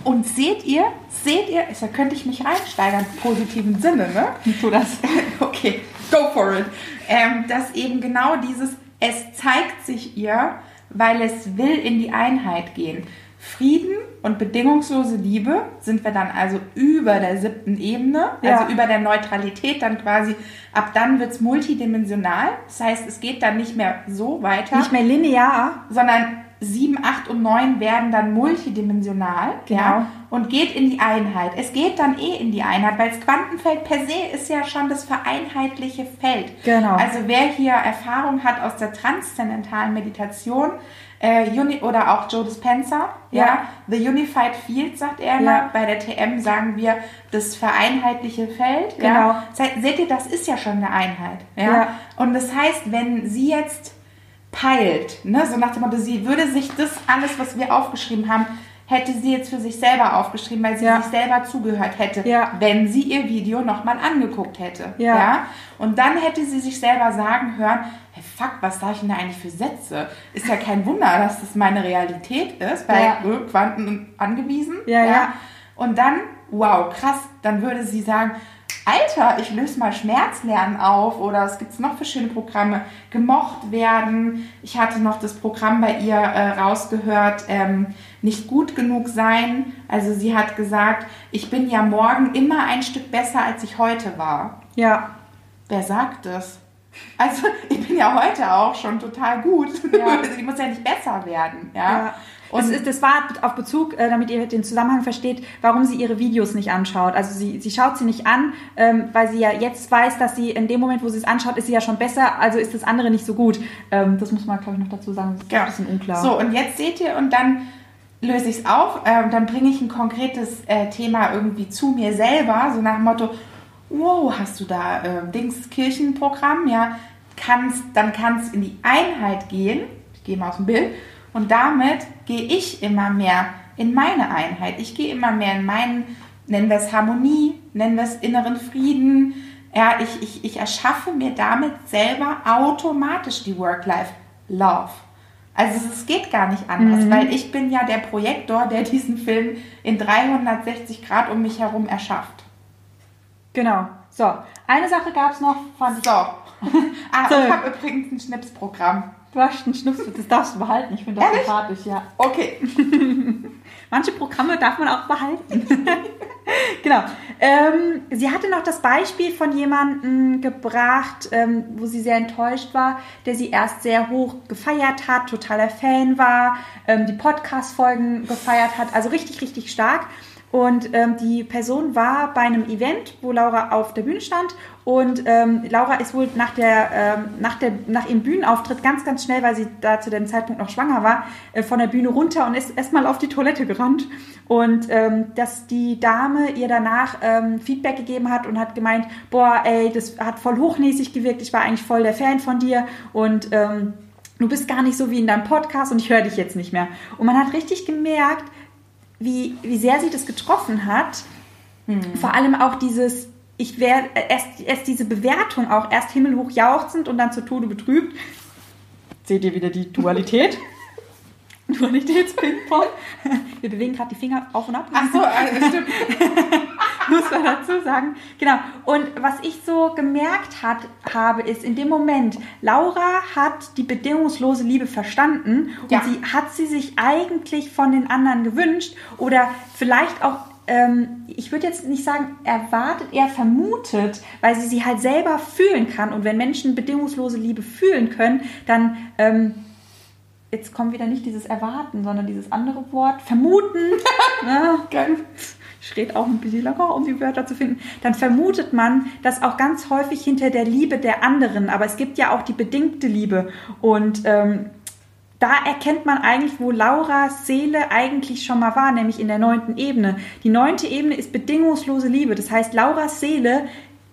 und seht ihr, seht ihr, da könnte ich mich reinsteigern, im positiven Sinne, ne? Tu das. okay, go for it. Ähm, dass eben genau dieses, es zeigt sich ihr, weil es will in die Einheit gehen. Frieden und bedingungslose Liebe sind wir dann also über der siebten Ebene, ja. also über der Neutralität dann quasi. Ab dann wird es multidimensional. Das heißt, es geht dann nicht mehr so weiter. Nicht mehr linear. Sondern 7, 8 und 9 werden dann multidimensional genau. ja, und geht in die Einheit. Es geht dann eh in die Einheit, weil das Quantenfeld per se ist ja schon das vereinheitliche Feld. Genau. Also wer hier Erfahrung hat aus der transzendentalen Meditation äh, Uni oder auch Joe Dispenza, ja. ja, The Unified Field sagt er immer. Ja. Bei der TM sagen wir das vereinheitliche Feld. Genau. Ja. Seht ihr, das ist ja schon eine Einheit. Ja? ja. Und das heißt, wenn sie jetzt peilt. Ne? So nach dem Motto, sie würde sich das alles, was wir aufgeschrieben haben, hätte sie jetzt für sich selber aufgeschrieben, weil sie ja. sich selber zugehört hätte, ja. wenn sie ihr Video nochmal angeguckt hätte. Ja. ja. Und dann hätte sie sich selber sagen hören, hey, fuck, was sage ich denn da eigentlich für Sätze? Ist ja kein Wunder, dass das meine Realität ist, weil ja. Quanten angewiesen. Ja, ja. Und dann, wow, krass, dann würde sie sagen, Alter, ich löse mal Schmerzlernen auf oder es gibt noch für schöne Programme, gemocht werden. Ich hatte noch das Programm bei ihr äh, rausgehört, ähm, nicht gut genug sein. Also sie hat gesagt, ich bin ja morgen immer ein Stück besser, als ich heute war. Ja. Wer sagt das? Also ich bin ja heute auch schon total gut. Ja. ich muss ja nicht besser werden. ja. ja. Und das, ist, das war auf Bezug, äh, damit ihr den Zusammenhang versteht, warum sie ihre Videos nicht anschaut. Also sie, sie schaut sie nicht an, ähm, weil sie ja jetzt weiß, dass sie in dem Moment, wo sie es anschaut, ist sie ja schon besser, also ist das andere nicht so gut. Ähm, das muss man, glaube ich, noch dazu sagen. Das ist ja. ein bisschen unklar. So, und jetzt seht ihr, und dann löse ich es auf, äh, dann bringe ich ein konkretes äh, Thema irgendwie zu mir selber, so nach dem Motto, wow, hast du da äh, Dings Kirchenprogramm, ja, kannst, dann kannst in die Einheit gehen, ich gehe mal aus dem Bild, und damit gehe ich immer mehr in meine Einheit. Ich gehe immer mehr in meinen, nennen wir es Harmonie, nennen wir es inneren Frieden. Ja, ich, ich, ich erschaffe mir damit selber automatisch die Work-Life-Love. Also es geht gar nicht anders, mhm. weil ich bin ja der Projektor, der diesen Film in 360 Grad um mich herum erschafft. Genau. So, eine Sache gab es noch von. So. ah, so. ich habe übrigens ein Schnipsprogramm. Du hast einen Schnups, das darfst du behalten. Ich finde das sympathisch, ja. Okay. Manche Programme darf man auch behalten. genau. Ähm, sie hatte noch das Beispiel von jemandem gebracht, ähm, wo sie sehr enttäuscht war, der sie erst sehr hoch gefeiert hat, totaler Fan war, ähm, die Podcast-Folgen gefeiert hat, also richtig, richtig stark. Und ähm, die Person war bei einem Event, wo Laura auf der Bühne stand. Und ähm, Laura ist wohl nach, der, ähm, nach, der, nach ihrem Bühnenauftritt ganz, ganz schnell, weil sie da zu dem Zeitpunkt noch schwanger war, äh, von der Bühne runter und ist erstmal auf die Toilette gerannt. Und ähm, dass die Dame ihr danach ähm, Feedback gegeben hat und hat gemeint, boah, ey, das hat voll hochnäsig gewirkt, ich war eigentlich voll der Fan von dir. Und ähm, du bist gar nicht so wie in deinem Podcast und ich höre dich jetzt nicht mehr. Und man hat richtig gemerkt, wie, wie sehr sie das getroffen hat. Mhm. Vor allem auch dieses, ich werde erst, erst diese Bewertung auch erst himmelhoch jauchzend und dann zu Tode betrübt. Seht ihr wieder die Dualität? Dualitätsping-Pong. Wir bewegen gerade die Finger auf und ab. Ach so, also stimmt. Muss man dazu sagen. Genau. Und was ich so gemerkt hat, habe, ist in dem Moment, Laura hat die bedingungslose Liebe verstanden und ja. sie hat sie sich eigentlich von den anderen gewünscht oder vielleicht auch ähm, ich würde jetzt nicht sagen erwartet, eher vermutet, weil sie sie halt selber fühlen kann. Und wenn Menschen bedingungslose Liebe fühlen können, dann ähm, jetzt kommt wieder nicht dieses Erwarten, sondern dieses andere Wort, vermuten. ne? Ich rede auch ein bisschen locker, um die Wörter zu finden. Dann vermutet man das auch ganz häufig hinter der Liebe der anderen. Aber es gibt ja auch die bedingte Liebe. Und ähm, da erkennt man eigentlich, wo Lauras Seele eigentlich schon mal war, nämlich in der neunten Ebene. Die neunte Ebene ist bedingungslose Liebe. Das heißt, Lauras Seele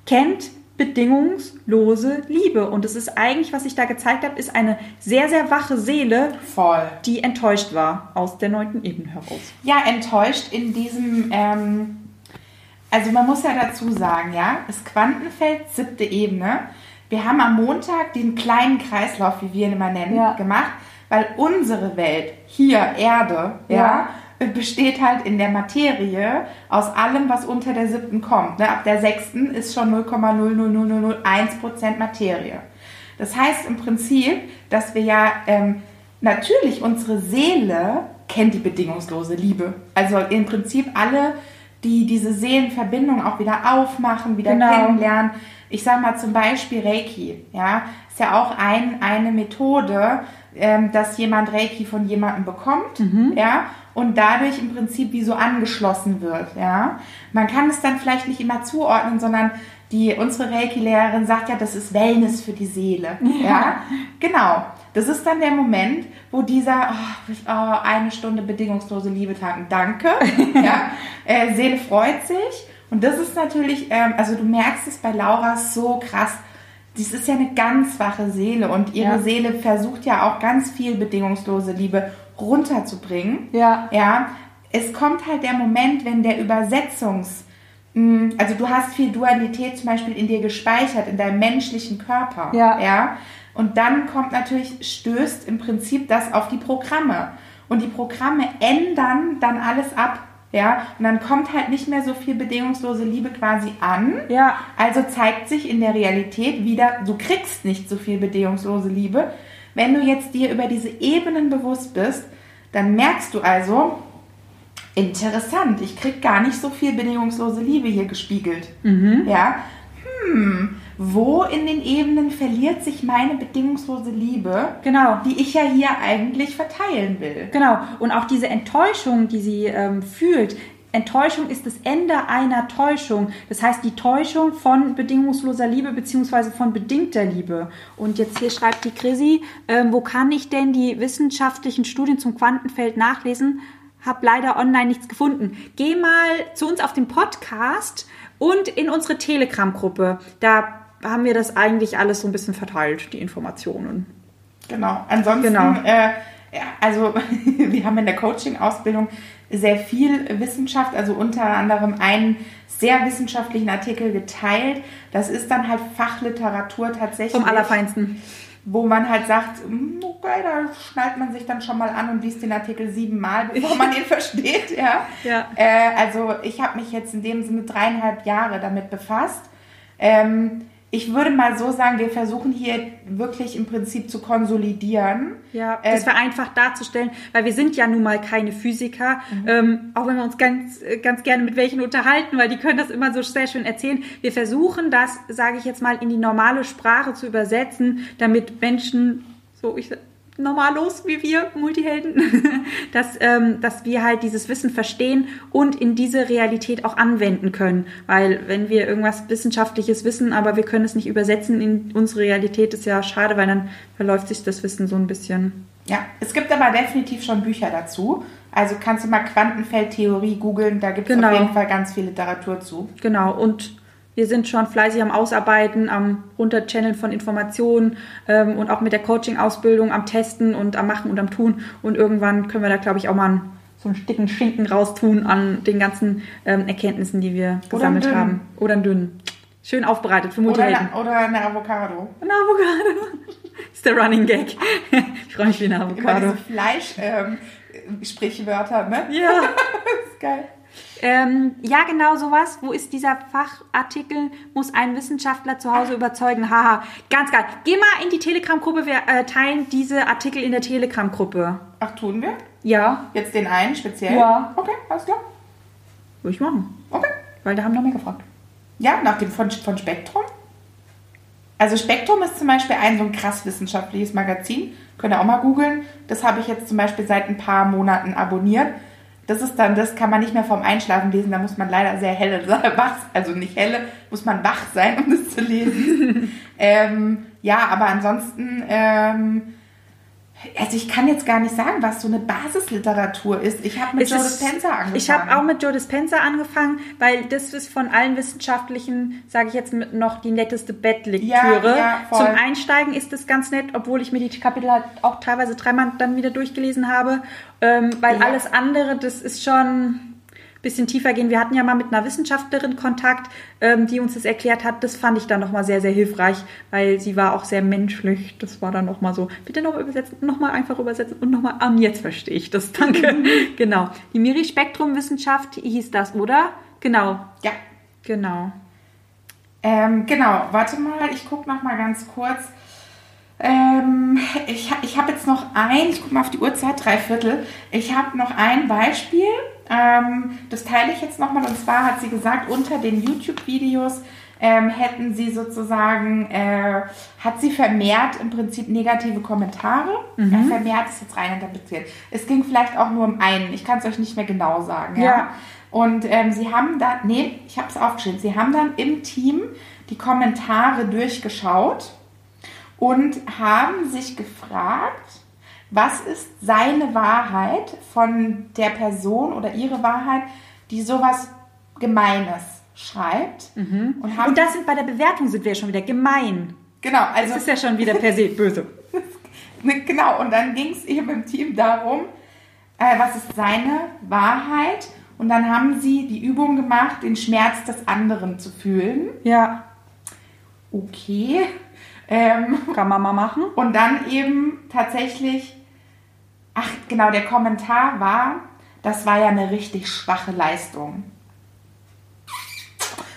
kennt bedingungslose Liebe. Und es ist eigentlich, was ich da gezeigt habe, ist eine sehr, sehr wache Seele, Voll. die enttäuscht war aus der neunten Ebene heraus. Ja, enttäuscht in diesem, ähm, also man muss ja dazu sagen, ja, das Quantenfeld, siebte Ebene. Wir haben am Montag den kleinen Kreislauf, wie wir ihn immer nennen, ja. gemacht, weil unsere Welt, hier Erde, ja, ja besteht halt in der Materie aus allem, was unter der siebten kommt. Ne? Ab der sechsten ist schon 0,00001% Materie. Das heißt im Prinzip, dass wir ja ähm, natürlich unsere Seele kennt die bedingungslose Liebe. Also im Prinzip alle, die diese Seelenverbindung auch wieder aufmachen, wieder genau. kennenlernen. Ich sage mal zum Beispiel Reiki, ja, ist ja auch ein, eine Methode, ähm, dass jemand Reiki von jemandem bekommt, mhm. ja, und dadurch im Prinzip wie so angeschlossen wird, ja. Man kann es dann vielleicht nicht immer zuordnen, sondern die, unsere Reiki-Lehrerin sagt ja, das ist Wellness für die Seele, ja. ja. Genau. Das ist dann der Moment, wo dieser oh, oh, eine Stunde bedingungslose Liebe tanken, danke, ja. Äh, Seele freut sich. Und das ist natürlich, ähm, also du merkst es bei Laura so krass, das ist ja eine ganz wache Seele und ihre ja. Seele versucht ja auch ganz viel bedingungslose Liebe runterzubringen. Ja. Ja. Es kommt halt der Moment, wenn der Übersetzungs, mm, also du hast viel Dualität zum Beispiel in dir gespeichert, in deinem menschlichen Körper. Ja. Ja. Und dann kommt natürlich, stößt im Prinzip das auf die Programme. Und die Programme ändern dann alles ab. Ja, und dann kommt halt nicht mehr so viel bedingungslose Liebe quasi an. Ja. Also zeigt sich in der Realität wieder, du kriegst nicht so viel bedingungslose Liebe. Wenn du jetzt dir über diese Ebenen bewusst bist, dann merkst du also, interessant, ich krieg gar nicht so viel bedingungslose Liebe hier gespiegelt. Mhm. Ja, hm, wo in den Ebenen verliert sich meine bedingungslose Liebe, genau. die ich ja hier eigentlich verteilen will. Genau. Und auch diese Enttäuschung, die sie ähm, fühlt, Enttäuschung ist das Ende einer Täuschung. Das heißt, die Täuschung von bedingungsloser Liebe beziehungsweise von bedingter Liebe. Und jetzt hier schreibt die Chrissy, äh, wo kann ich denn die wissenschaftlichen Studien zum Quantenfeld nachlesen? Hab leider online nichts gefunden. Geh mal zu uns auf den Podcast und in unsere Telegram-Gruppe. Da haben wir das eigentlich alles so ein bisschen verteilt, die Informationen. Genau. Ansonsten, genau. Äh, also wir haben in der Coaching-Ausbildung sehr viel Wissenschaft, also unter anderem einen sehr wissenschaftlichen Artikel geteilt. Das ist dann halt Fachliteratur tatsächlich. Vom Allerfeinsten. Wo man halt sagt, hm, okay, da schnallt man sich dann schon mal an und liest den Artikel siebenmal, bevor man ihn versteht. Ja. ja. Äh, also ich habe mich jetzt in dem Sinne dreieinhalb Jahre damit befasst. Ähm, ich würde mal so sagen, wir versuchen hier wirklich im Prinzip zu konsolidieren. Ja, äh, das vereinfacht darzustellen, weil wir sind ja nun mal keine Physiker, mhm. ähm, auch wenn wir uns ganz, ganz gerne mit welchen unterhalten, weil die können das immer so sehr schön erzählen. Wir versuchen das, sage ich jetzt mal, in die normale Sprache zu übersetzen, damit Menschen so, ich normallos wie wir Multihelden, dass, ähm, dass wir halt dieses Wissen verstehen und in diese Realität auch anwenden können. Weil wenn wir irgendwas Wissenschaftliches wissen, aber wir können es nicht übersetzen in unsere Realität, ist ja schade, weil dann verläuft sich das Wissen so ein bisschen. Ja, es gibt aber definitiv schon Bücher dazu. Also kannst du mal Quantenfeldtheorie googeln, da gibt es Genau. auf jeden Fall ganz viel Literatur zu. Genau, und wir sind schon fleißig am Ausarbeiten, am Runterchanneln von Informationen ähm, und auch mit der Coaching-Ausbildung am Testen und am Machen und am Tun. Und irgendwann können wir da, glaube ich, auch mal einen, so einen dicken Schinken raustun an den ganzen ähm, Erkenntnissen, die wir gesammelt dünnen. haben. Oder einen dünnen. Schön aufbereitet für Oder Multihelden. eine, oder eine Avocado. Ein Avocado. ist der Running Gag. ich freue mich wie eine Immer Avocado. diese Fleisch-Sprichwörter, ne? Ja. Das ist geil. Ähm, ja, genau sowas. Wo ist dieser Fachartikel? Muss ein Wissenschaftler zu Hause überzeugen? Haha, ganz geil. Geh mal in die Telegram-Gruppe. Wir äh, teilen diese Artikel in der Telegram-Gruppe. Ach, tun wir? Ja, Jetzt den einen speziell? Ja. Okay, alles klar. würde ich machen. Okay. Weil da haben noch mehr gefragt. Ja, nach dem von, von Spektrum. Also Spektrum ist zum Beispiel ein so ein krass wissenschaftliches Magazin. Könnt ihr auch mal googeln. Das habe ich jetzt zum Beispiel seit ein paar Monaten abonniert. Das ist dann, das kann man nicht mehr vorm Einschlafen lesen. Da muss man leider sehr helle, wach, also nicht helle, muss man wach sein, um das zu lesen. ähm, ja, aber ansonsten, ähm, also ich kann jetzt gar nicht sagen, was so eine Basisliteratur ist. Ich habe mit Es Joe ist- Dispenza angefangen. Ich habe auch mit Joe Dispenza angefangen, weil das ist von allen wissenschaftlichen, sage ich jetzt noch die netteste Bettlektüre. Ja, ja. Zum Einsteigen ist das ganz nett, obwohl ich mir die Kapitel halt auch teilweise dreimal dann wieder durchgelesen habe, ähm, weil Ja. alles andere, das ist schon bisschen tiefer gehen. Wir hatten ja mal mit einer Wissenschaftlerin Kontakt, ähm, die uns das erklärt hat. Das fand ich dann nochmal sehr, sehr hilfreich, weil sie war auch sehr menschlich. Das war dann nochmal so, bitte nochmal übersetzen, nochmal einfach übersetzen und nochmal, ah, jetzt verstehe ich das, danke. genau. Die Miri Spektrum Wissenschaft hieß das, oder? Genau, Ja, genau. Ähm, genau, warte mal, ich gucke noch mal ganz kurz. Ähm, ich ich habe jetzt noch ein, ich gucke mal auf die Uhrzeit, drei Viertel. Ich habe noch ein Beispiel, ähm, das teile ich jetzt nochmal. Und zwar hat sie gesagt, unter den YouTube-Videos ähm, hätten sie sozusagen, äh, hat sie vermehrt im Prinzip negative Kommentare. Äh, vermehrt ist jetzt rein interpretiert. Es ging vielleicht auch nur um einen, ich kann es euch nicht mehr genau sagen. Ja. Ja. Und ähm, sie haben dann, nee, ich habe es aufgeschrieben, sie haben dann im Team die Kommentare durchgeschaut und haben sich gefragt, was ist seine Wahrheit von der Person oder ihre Wahrheit, die sowas Gemeines schreibt. Und haben, Und das sind bei der Bewertung sind wir ja schon wieder gemein. genau, Das also ist ja schon wieder per se böse. Genau, und dann ging es eben im Team darum, äh, was ist seine Wahrheit? Und dann haben sie die Übung gemacht, den Schmerz des anderen zu fühlen. Ja, Okay. Ähm, kann man mal machen. und dann eben tatsächlich, ach genau, der Kommentar war, das war ja eine richtig schwache Leistung.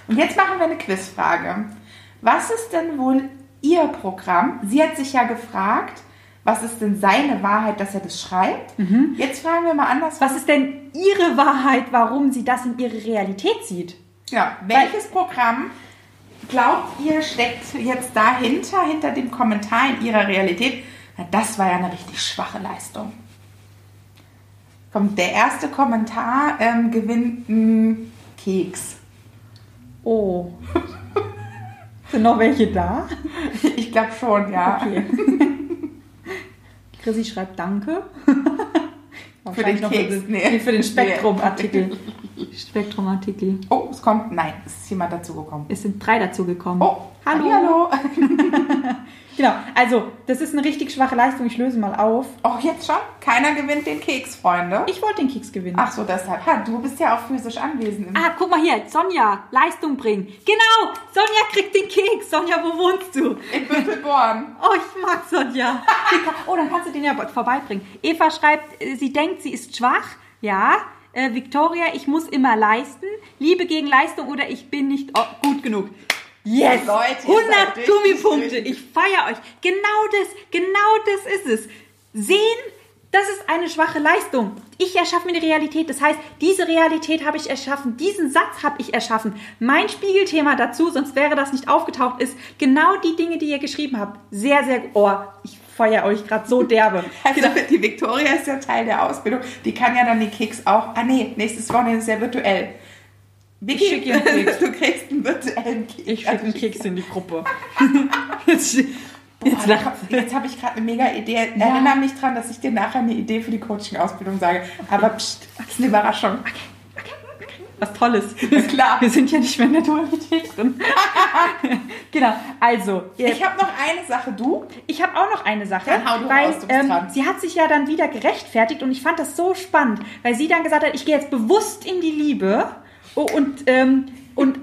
Und jetzt machen wir eine Quizfrage. Was ist denn wohl Ihr Programm? Sie hat sich ja gefragt, was ist denn seine Wahrheit, dass er das schreibt? Jetzt fragen wir mal anders. Was ist denn Ihre Wahrheit, warum sie das in ihre Realität sieht? Ja, welches Programm glaubt ihr steckt jetzt dahinter, hinter dem Kommentar in ihrer Realität? Na, das war ja eine richtig schwache Leistung. Kommt der erste Kommentar ähm, gewinnt einen Keks. Oh. Sind noch welche da? Ich glaube schon, ja. Okay. Chrissy schreibt Danke. Für den Keks, nee. nee, für den Spektrum-Artikel. Spektrum-Artikel. Oh, es kommt. Nein, es ist jemand dazugekommen. Es sind drei dazu gekommen. Oh, hallo. hallo. Genau, also, das ist eine richtig schwache Leistung. Ich löse mal auf. Oh, jetzt schon? Keiner gewinnt den Keks, Freunde. Ich wollte den Keks gewinnen. Ach so, deshalb. Ha, du bist ja auch physisch anwesend. Ah, guck mal hier, Sonja, Leistung bringen. Genau, Sonja kriegt den Keks. Sonja, wo wohnst du? In Büttelborn. Oh, ich mag Sonja. Oh, dann kannst du den ja vorbeibringen. Eva schreibt, äh, sie denkt, sie ist schwach. Ja. Äh, Victoria, ich muss immer leisten. Liebe gegen Leistung oder ich bin nicht gut genug. Yes! Leute, ihr 100 seid richtig Gummipunkte. Ich feiere euch. Genau das, genau das ist es. Sehen, das ist eine schwache Leistung. Ich erschaffe mir die Realität. Das heißt, diese Realität habe ich erschaffen. Diesen Satz habe ich erschaffen. Mein Spiegelthema dazu, sonst wäre das nicht aufgetaucht, ist genau die Dinge, die ihr geschrieben habt. Sehr, sehr, oh, ich feiere euch gerade so derbe. Also die Victoria ist ja Teil der Ausbildung. Die kann ja dann die Keks auch. Ah nee, nächstes Wochenende ist ja virtuell. Vicky, Ich schicke einen Keks. du kriegst einen virtuellen Keks. Ich schicke einen Keks in die Gruppe. jetzt Boah, jetzt habe ich gerade eine mega Idee. Erinnere mich dran, dass ich dir nachher eine Idee für die Coaching-Ausbildung sage. Aber pst, das ist eine Überraschung. Was Tolles. klar. Wir sind ja nicht mehr in der Dualität drin. genau, also. Ich habe noch eine Sache. Du? Ich habe auch noch eine Sache, Dann hau du weil raus, du bist ähm, dran. sie hat sich ja dann wieder gerechtfertigt und ich fand das so spannend, weil sie dann gesagt hat, ich gehe jetzt bewusst in die Liebe oh, und, ähm, und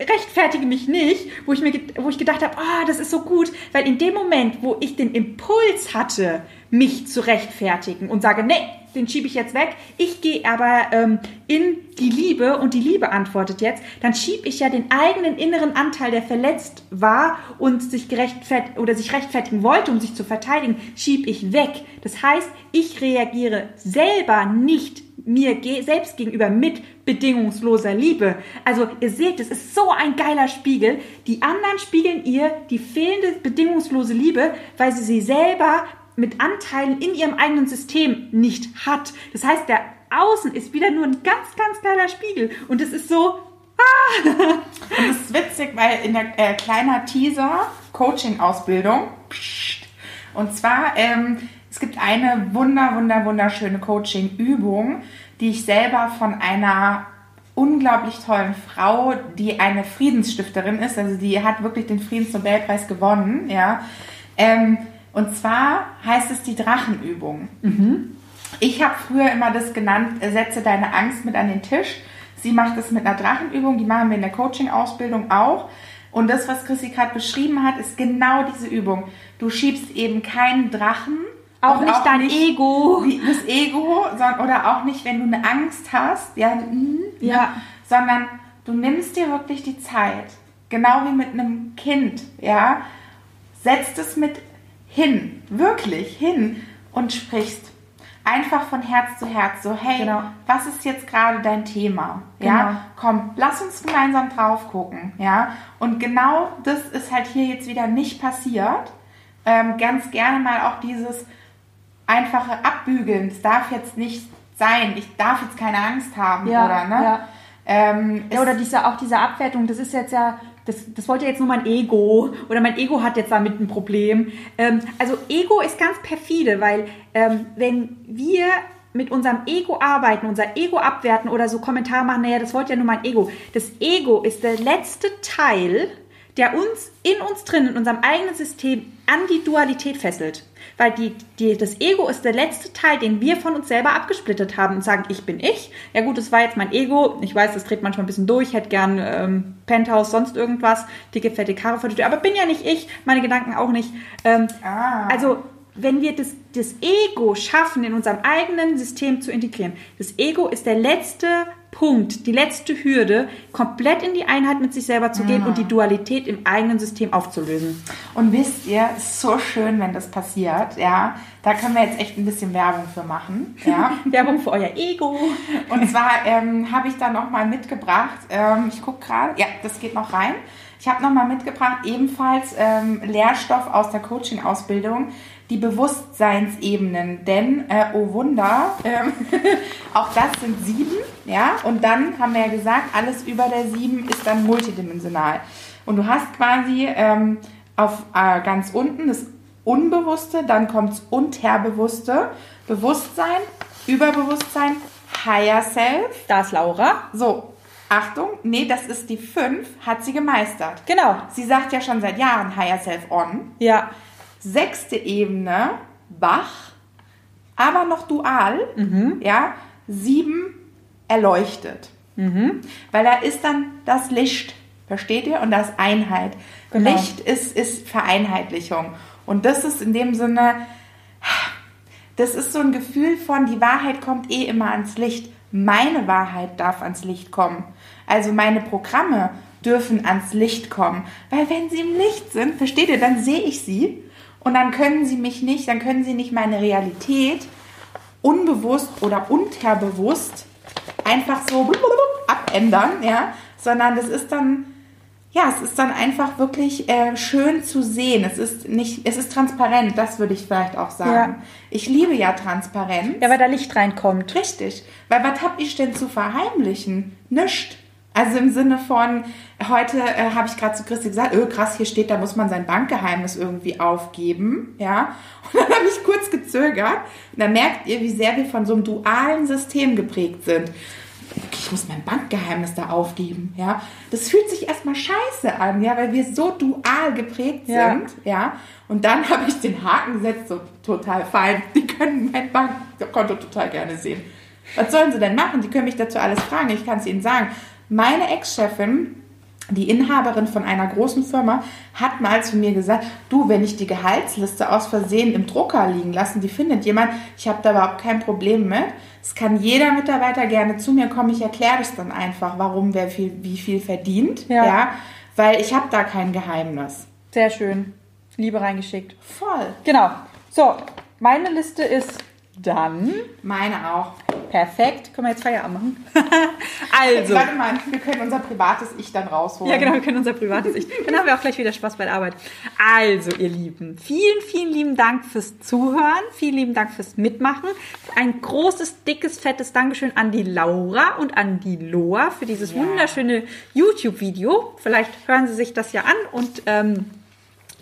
rechtfertige mich nicht, wo ich mir wo ich gedacht habe, ah, das ist so gut, weil in dem Moment, wo ich den Impuls hatte, mich zu rechtfertigen und sage, nee, den schiebe ich jetzt weg, ich gehe aber ähm, in die Liebe und die Liebe antwortet jetzt, dann schiebe ich ja den eigenen inneren Anteil, der verletzt war und sich gerechtfert oder sich rechtfertigen wollte, um sich zu verteidigen, schiebe ich weg. Das heißt, ich reagiere selber nicht mir selbst gegenüber mit bedingungsloser Liebe. Also ihr seht, es ist so ein geiler Spiegel. Die anderen spiegeln ihr die fehlende bedingungslose Liebe, weil sie sie selber mit Anteilen in ihrem eigenen System nicht hat. Das heißt, der Außen ist wieder nur ein ganz, ganz geiler Spiegel. Und es ist so, Und das ist witzig, weil in der äh, kleiner Teaser Coaching-Ausbildung. Und zwar, ähm, es gibt eine wunder, wunder, wunderschöne Coaching-Übung, die ich selber von einer unglaublich tollen Frau, die eine Friedensstifterin ist, also die hat wirklich den Friedensnobelpreis gewonnen, ja. Ähm, und zwar heißt es die Drachenübung. Ich habe früher immer das genannt, äh, setze deine Angst mit an den Tisch. Sie macht es mit einer Drachenübung, die machen wir in der Coaching-Ausbildung auch. Und das, was Chrissy gerade beschrieben hat, ist genau diese Übung. Du schiebst eben keinen Drachen. auch nicht dein Ego. die- das Ego, sondern, oder auch nicht, wenn du eine Angst hast, ja, Ja. ne, sondern du nimmst dir wirklich die Zeit, genau wie mit einem Kind, ja, setzt es mit hin, wirklich hin und sprichst. Einfach von Herz zu Herz, so, hey, Genau. was ist jetzt gerade dein Thema? Genau. Ja, komm, lass uns gemeinsam drauf gucken, ja. Und genau das ist halt hier jetzt wieder nicht passiert. Ähm, ganz gerne mal auch dieses einfache Abbügeln. Es darf jetzt nicht sein. Ich darf jetzt keine Angst haben, Ja, oder, ne? ja. Ähm, Ja, oder diese, auch diese Abwertung, das ist jetzt ja, das, das wollte jetzt nur mein Ego oder mein Ego hat jetzt damit ein Problem. Ähm, also Ego ist ganz perfide, weil ähm, wenn wir mit unserem Ego arbeiten, unser Ego abwerten oder so Kommentare machen, naja, das wollte ja nur mein Ego. Das Ego ist der letzte Teil, der uns in uns drin, in unserem eigenen System an die Dualität fesselt. Weil die, die, das Ego ist der letzte Teil, den wir von uns selber abgesplittet haben und sagen, ich bin ich. Ja gut, das war jetzt mein Ego. Ich weiß, das dreht manchmal ein bisschen durch. Hätte gern ähm, Penthouse, sonst irgendwas. Dicke, fette Karre vor der Tür. Aber bin ja nicht ich. Meine Gedanken auch nicht. Ähm, Ah. Also wenn wir das, das Ego schaffen, in unserem eigenen System zu integrieren, das Ego ist der letzte Punkt, die letzte Hürde, komplett in die Einheit mit sich selber zu gehen und die Dualität im eigenen System aufzulösen. Und wisst ihr, so schön, wenn das passiert, ja. Da können wir jetzt echt ein bisschen Werbung für machen, ja. Werbung für euer Ego. Und zwar ähm, habe ich da nochmal mitgebracht, ähm, ich gucke gerade, ja, das geht noch rein. Ich habe nochmal mitgebracht, ebenfalls ähm, Lehrstoff aus der Coaching-Ausbildung, die Bewusstseinsebenen. Denn, äh, oh Wunder, ähm, auch das sind sieben, ja. Und dann haben wir ja gesagt, alles über der sieben ist dann multidimensional. Und du hast quasi ähm, auf äh, ganz unten das Unbewusste, dann kommt's Unterbewusste, Bewusstsein, Überbewusstsein, Higher Self. Da ist Laura. So, Achtung, nee, das ist die 5, hat sie gemeistert. Genau. Sie sagt ja schon seit Jahren Higher Self on. Ja. Sechste Ebene, wach, aber noch dual, ja, sieben erleuchtet. Weil da ist dann das Licht, versteht ihr? Und das Einheit. Genau. Licht ist, ist Vereinheitlichung. Und das ist in dem Sinne, das ist so ein Gefühl von, die Wahrheit kommt eh immer ans Licht. Meine Wahrheit darf ans Licht kommen. Also meine Programme dürfen ans Licht kommen. Weil wenn sie im Licht sind, versteht ihr, dann sehe ich sie und dann können sie mich nicht, dann können sie nicht meine Realität unbewusst oder unterbewusst einfach so abändern, ja, sondern das ist dann ja, es ist dann einfach wirklich äh, schön zu sehen. Es ist nicht, es ist transparent, das würde ich vielleicht auch sagen. Ja. Ich liebe ja Transparenz. Ja, weil da Licht reinkommt. Richtig. Weil was hab ich denn zu verheimlichen? Nischt. Also im Sinne von, heute äh, habe ich gerade zu Christi gesagt, öh, krass, hier steht, da muss man sein Bankgeheimnis irgendwie aufgeben. Ja. Und dann habe ich kurz gezögert. Und dann merkt ihr, wie sehr wir von so einem dualen System geprägt sind. Okay, ich muss mein Bankgeheimnis da aufgeben, ja. Das fühlt sich erstmal scheiße an, ja, weil wir so dual geprägt sind, Ja. ja. Und dann habe ich den Haken gesetzt, so total fein. Die können mein Bankkonto total gerne sehen. Was sollen sie denn machen? Die können mich dazu alles fragen. Ich kann es ihnen sagen. Meine Ex-Chefin, die Inhaberin von einer großen Firma, hat mal zu mir gesagt, du, wenn ich die Gehaltsliste aus Versehen im Drucker liegen lassen, die findet jemand, ich habe da überhaupt kein Problem mit. Es kann jeder Mitarbeiter gerne zu mir kommen. Ich erkläre das dann einfach, warum wer viel, wie viel verdient. Ja. weil ich habe da kein Geheimnis. Sehr schön. Liebe reingeschickt. Voll. Genau. So, meine Liste ist dann. Meine auch. Perfekt. Können wir jetzt Feierabend machen? also. Warte mal, wir können unser privates Ich dann rausholen. Ja, genau, wir können unser privates Ich. Dann haben wir auch gleich wieder Spaß bei der Arbeit. Also, ihr Lieben, vielen, vielen lieben Dank fürs Zuhören. Vielen lieben Dank fürs Mitmachen. Ein großes, dickes, fettes Dankeschön an die Laura und an die Loa für dieses Ja. wunderschöne YouTube-Video. Vielleicht hören Sie sich das ja an und ähm,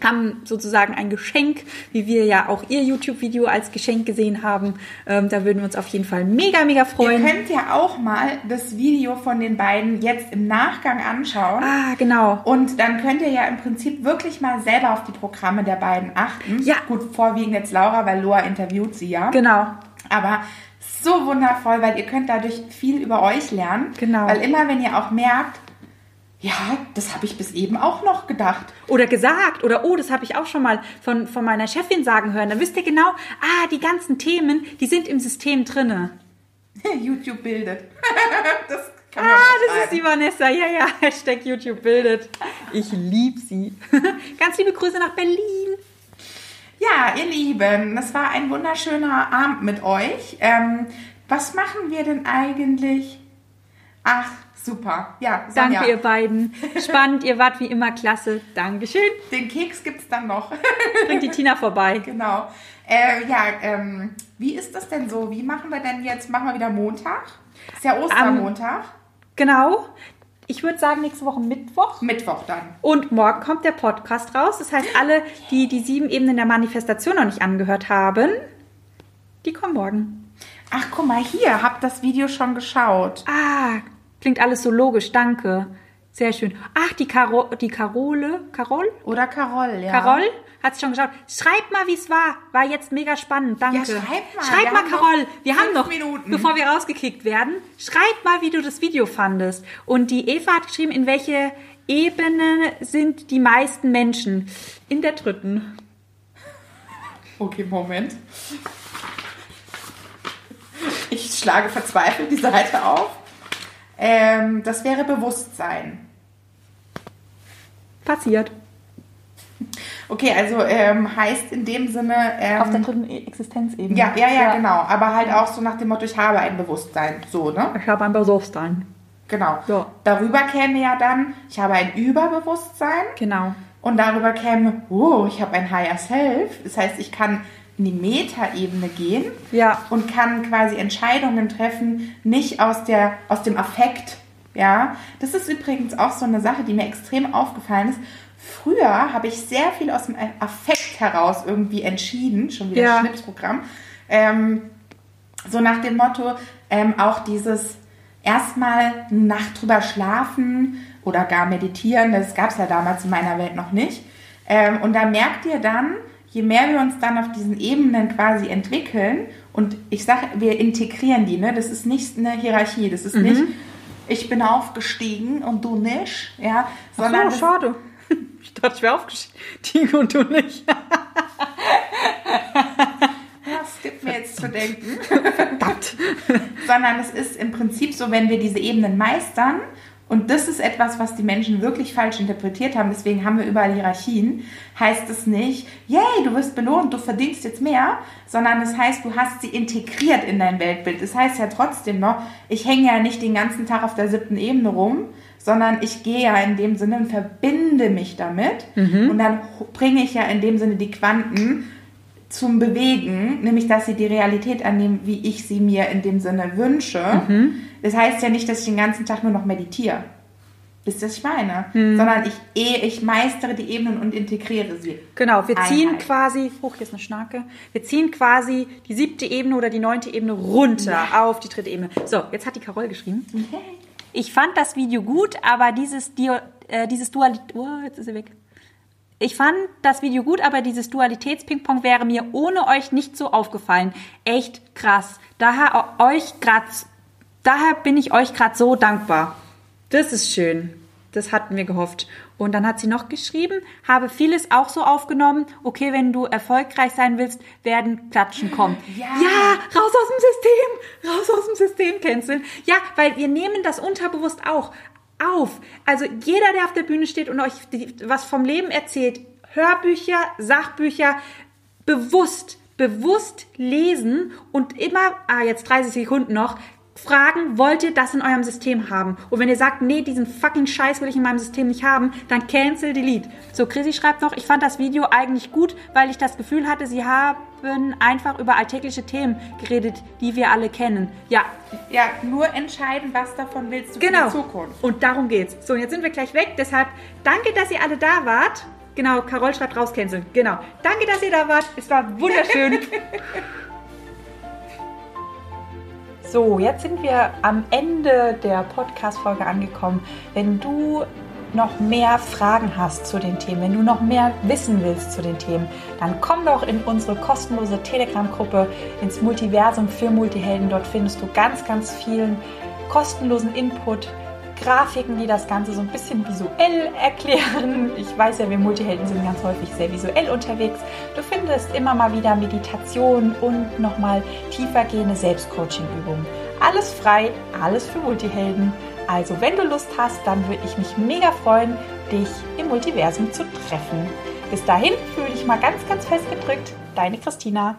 haben sozusagen ein Geschenk, wie wir ja auch Ihr YouTube-Video als Geschenk gesehen haben. Ähm, da würden wir uns auf jeden Fall mega, mega Ihr freuen. könnt ja auch mal das Video von den beiden jetzt im Nachgang anschauen. Ah, genau. Und dann könnt ihr ja im Prinzip wirklich mal selber auf die Programme der beiden achten. Ja. Gut, vorwiegend jetzt Laura, weil Loa interviewt sie ja. Genau. Aber so wundervoll, weil ihr könnt dadurch viel über euch lernen. Genau. Weil immer, wenn ihr auch merkt, ja, das habe ich bis eben auch noch gedacht. Oder gesagt, oder oh, das habe ich auch schon mal von, von meiner Chefin sagen hören. Dann wisst ihr genau, ah, die ganzen Themen, die sind im System drinne. YouTube bildet. das kann man Ah, das ist die Vanessa. Ja, ja, Hashtag YouTube bildet. Ich lieb sie. Ganz liebe Grüße nach Berlin. Ja, ihr Lieben, das war ein wunderschöner Abend mit euch. Ähm, was machen wir denn eigentlich? Ach, super. Ja, Sonja, Danke, ihr beiden. Spannend, ihr wart wie immer klasse. Dankeschön. den Keks gibt's dann noch. Bringt die Tina vorbei. genau. Äh, ja, ähm, wie ist das denn so? Wie machen wir denn jetzt? Machen wir wieder Montag? Ist ja Ostermontag. Genau. Ich würde sagen, nächste Woche Mittwoch. Mittwoch dann. Und morgen kommt der Podcast raus. Das heißt, alle, die die sieben Ebenen der Manifestation noch nicht angehört haben, die kommen morgen. Ach, guck mal hier, hab das Video schon geschaut. Ah, klingt alles so logisch. Danke. Sehr schön. Ach, die, Caro die Carole, Carol? Oder Carol, ja. Carol? Hat schon geschaut. Schreibt mal, wie es war. War jetzt mega spannend. Danke. Ja, schreib mal. Schreib Wir mal, haben noch Carol. Wir haben noch, Minuten. bevor wir rausgekickt werden, schreib mal, wie du das Video fandest. Und die Eva hat geschrieben, in welche Ebene sind die meisten Menschen? In der dritten. Okay, Moment. Ich schlage verzweifelt die Seite auf. Ähm, das wäre Bewusstsein. Passiert. Okay, also ähm, heißt in dem Sinne. Ähm, Auf der dritten E- Existenzebene. ja, ja, ja, genau. Aber halt auch so nach dem Motto, ich habe ein Bewusstsein. So, ne? Ich habe ein Bewusstsein. Genau. Ja. Darüber käme ja dann, ich habe ein Überbewusstsein. Genau. Und darüber käme, oh, ich habe ein Higher Self. Das heißt, ich kann in die Metaebene gehen Ja. und kann quasi Entscheidungen treffen, nicht aus, der, aus dem Affekt. Ja, das ist übrigens auch so eine Sache, die mir extrem aufgefallen ist. Früher habe ich sehr viel aus dem Affekt heraus irgendwie entschieden, schon wieder Ja. Schnipsprogramm. Ähm, so nach dem Motto, ähm, auch dieses erstmal eine Nacht drüber schlafen oder gar meditieren, das gab es ja damals in meiner Welt noch nicht. Ähm, und da merkt ihr dann, je mehr wir uns dann auf diesen Ebenen quasi entwickeln, und ich sage, wir integrieren die, ne? das ist nicht eine Hierarchie, das ist nicht, ich bin aufgestiegen und du nicht, ja, sondern Ach so, schade. Ich dachte, ich wäre aufgestiegen und du nicht. das gibt mir jetzt zu denken. sondern es ist im Prinzip so, wenn wir diese Ebenen meistern Und das ist etwas, was die Menschen wirklich falsch interpretiert haben. Deswegen haben wir überall Hierarchien. Heißt es nicht, yay, du wirst belohnt, du verdienst jetzt mehr, sondern es heißt, du hast sie integriert in dein Weltbild. Das heißt ja trotzdem noch, ich hänge ja nicht den ganzen Tag auf der siebten Ebene rum, sondern ich gehe ja in dem Sinne und verbinde mich damit. Mhm. Und dann bringe ich ja in dem Sinne die Quanten zum Bewegen, nämlich dass sie die Realität annehmen, wie ich sie mir in dem Sinne wünsche. Mhm. Das heißt ja nicht, dass ich den ganzen Tag nur noch meditiere. Wisst ihr, was ich meine? Mhm. Sondern ich, ich meistere die Ebenen und integriere sie. Genau, wir ziehen Einheit. quasi, hoch, hier ist eine Schnarke, wir ziehen quasi die siebte Ebene oder die neunte Ebene runter ja. auf die dritte Ebene. So, jetzt hat die Carol geschrieben. Okay. Ich fand das Video gut, aber dieses, äh, dieses Dualität, oh, jetzt ist sie weg. Ich fand das Video gut, aber dieses Dualitäts-Ping-Pong wäre mir ohne euch nicht so aufgefallen. Echt krass. Daher euch grad, daher bin ich euch gerade so dankbar. Das ist schön. Das hatten wir gehofft. Und dann hat sie noch geschrieben, habe vieles auch so aufgenommen. Okay, wenn du erfolgreich sein willst, werden Klatschen kommen. Ja, ja raus aus dem System, raus aus dem System canceln. Ja, weil wir nehmen das unterbewusst auch auf. Also jeder, der auf der Bühne steht und euch was vom Leben erzählt, Hörbücher, Sachbücher, bewusst, bewusst lesen und immer, ah, jetzt 30 Sekunden noch, fragen, wollt ihr das in eurem System haben? Und wenn ihr sagt, nee, diesen fucking Scheiß will ich in meinem System nicht haben, dann cancel delete. So, Chrissy schreibt noch, ich fand das Video eigentlich gut, weil ich das Gefühl hatte, sie haben einfach über alltägliche Themen geredet, die wir alle kennen. Ja. Ja, nur entscheiden, was davon willst du genau. für die Zukunft. Und darum geht's. So, und jetzt sind wir gleich weg. Deshalb danke, dass ihr alle da wart. Genau, Carol schreibt raus, canceln. Genau. Danke, dass ihr da wart. Es war wunderschön. So, jetzt sind wir am Ende der Podcast-Folge angekommen. Wenn du noch mehr Fragen hast zu den Themen, wenn du noch mehr wissen willst zu den Themen, dann komm doch in unsere kostenlose Telegram-Gruppe ins Multiversum für Multihelden. Dort findest du ganz, ganz vielen kostenlosen Input Grafiken, die das Ganze so ein bisschen visuell erklären. Ich weiß ja, wir Multihelden sind ganz häufig sehr visuell unterwegs. Du findest immer mal wieder Meditation und nochmal tiefergehende Selbstcoaching-Übungen. Alles frei, alles für Multihelden. Also, wenn du Lust hast, dann würde ich mich mega freuen, dich im Multiversum zu treffen. Bis dahin fühle dich mal ganz, ganz fest gedrückt. Deine Christina.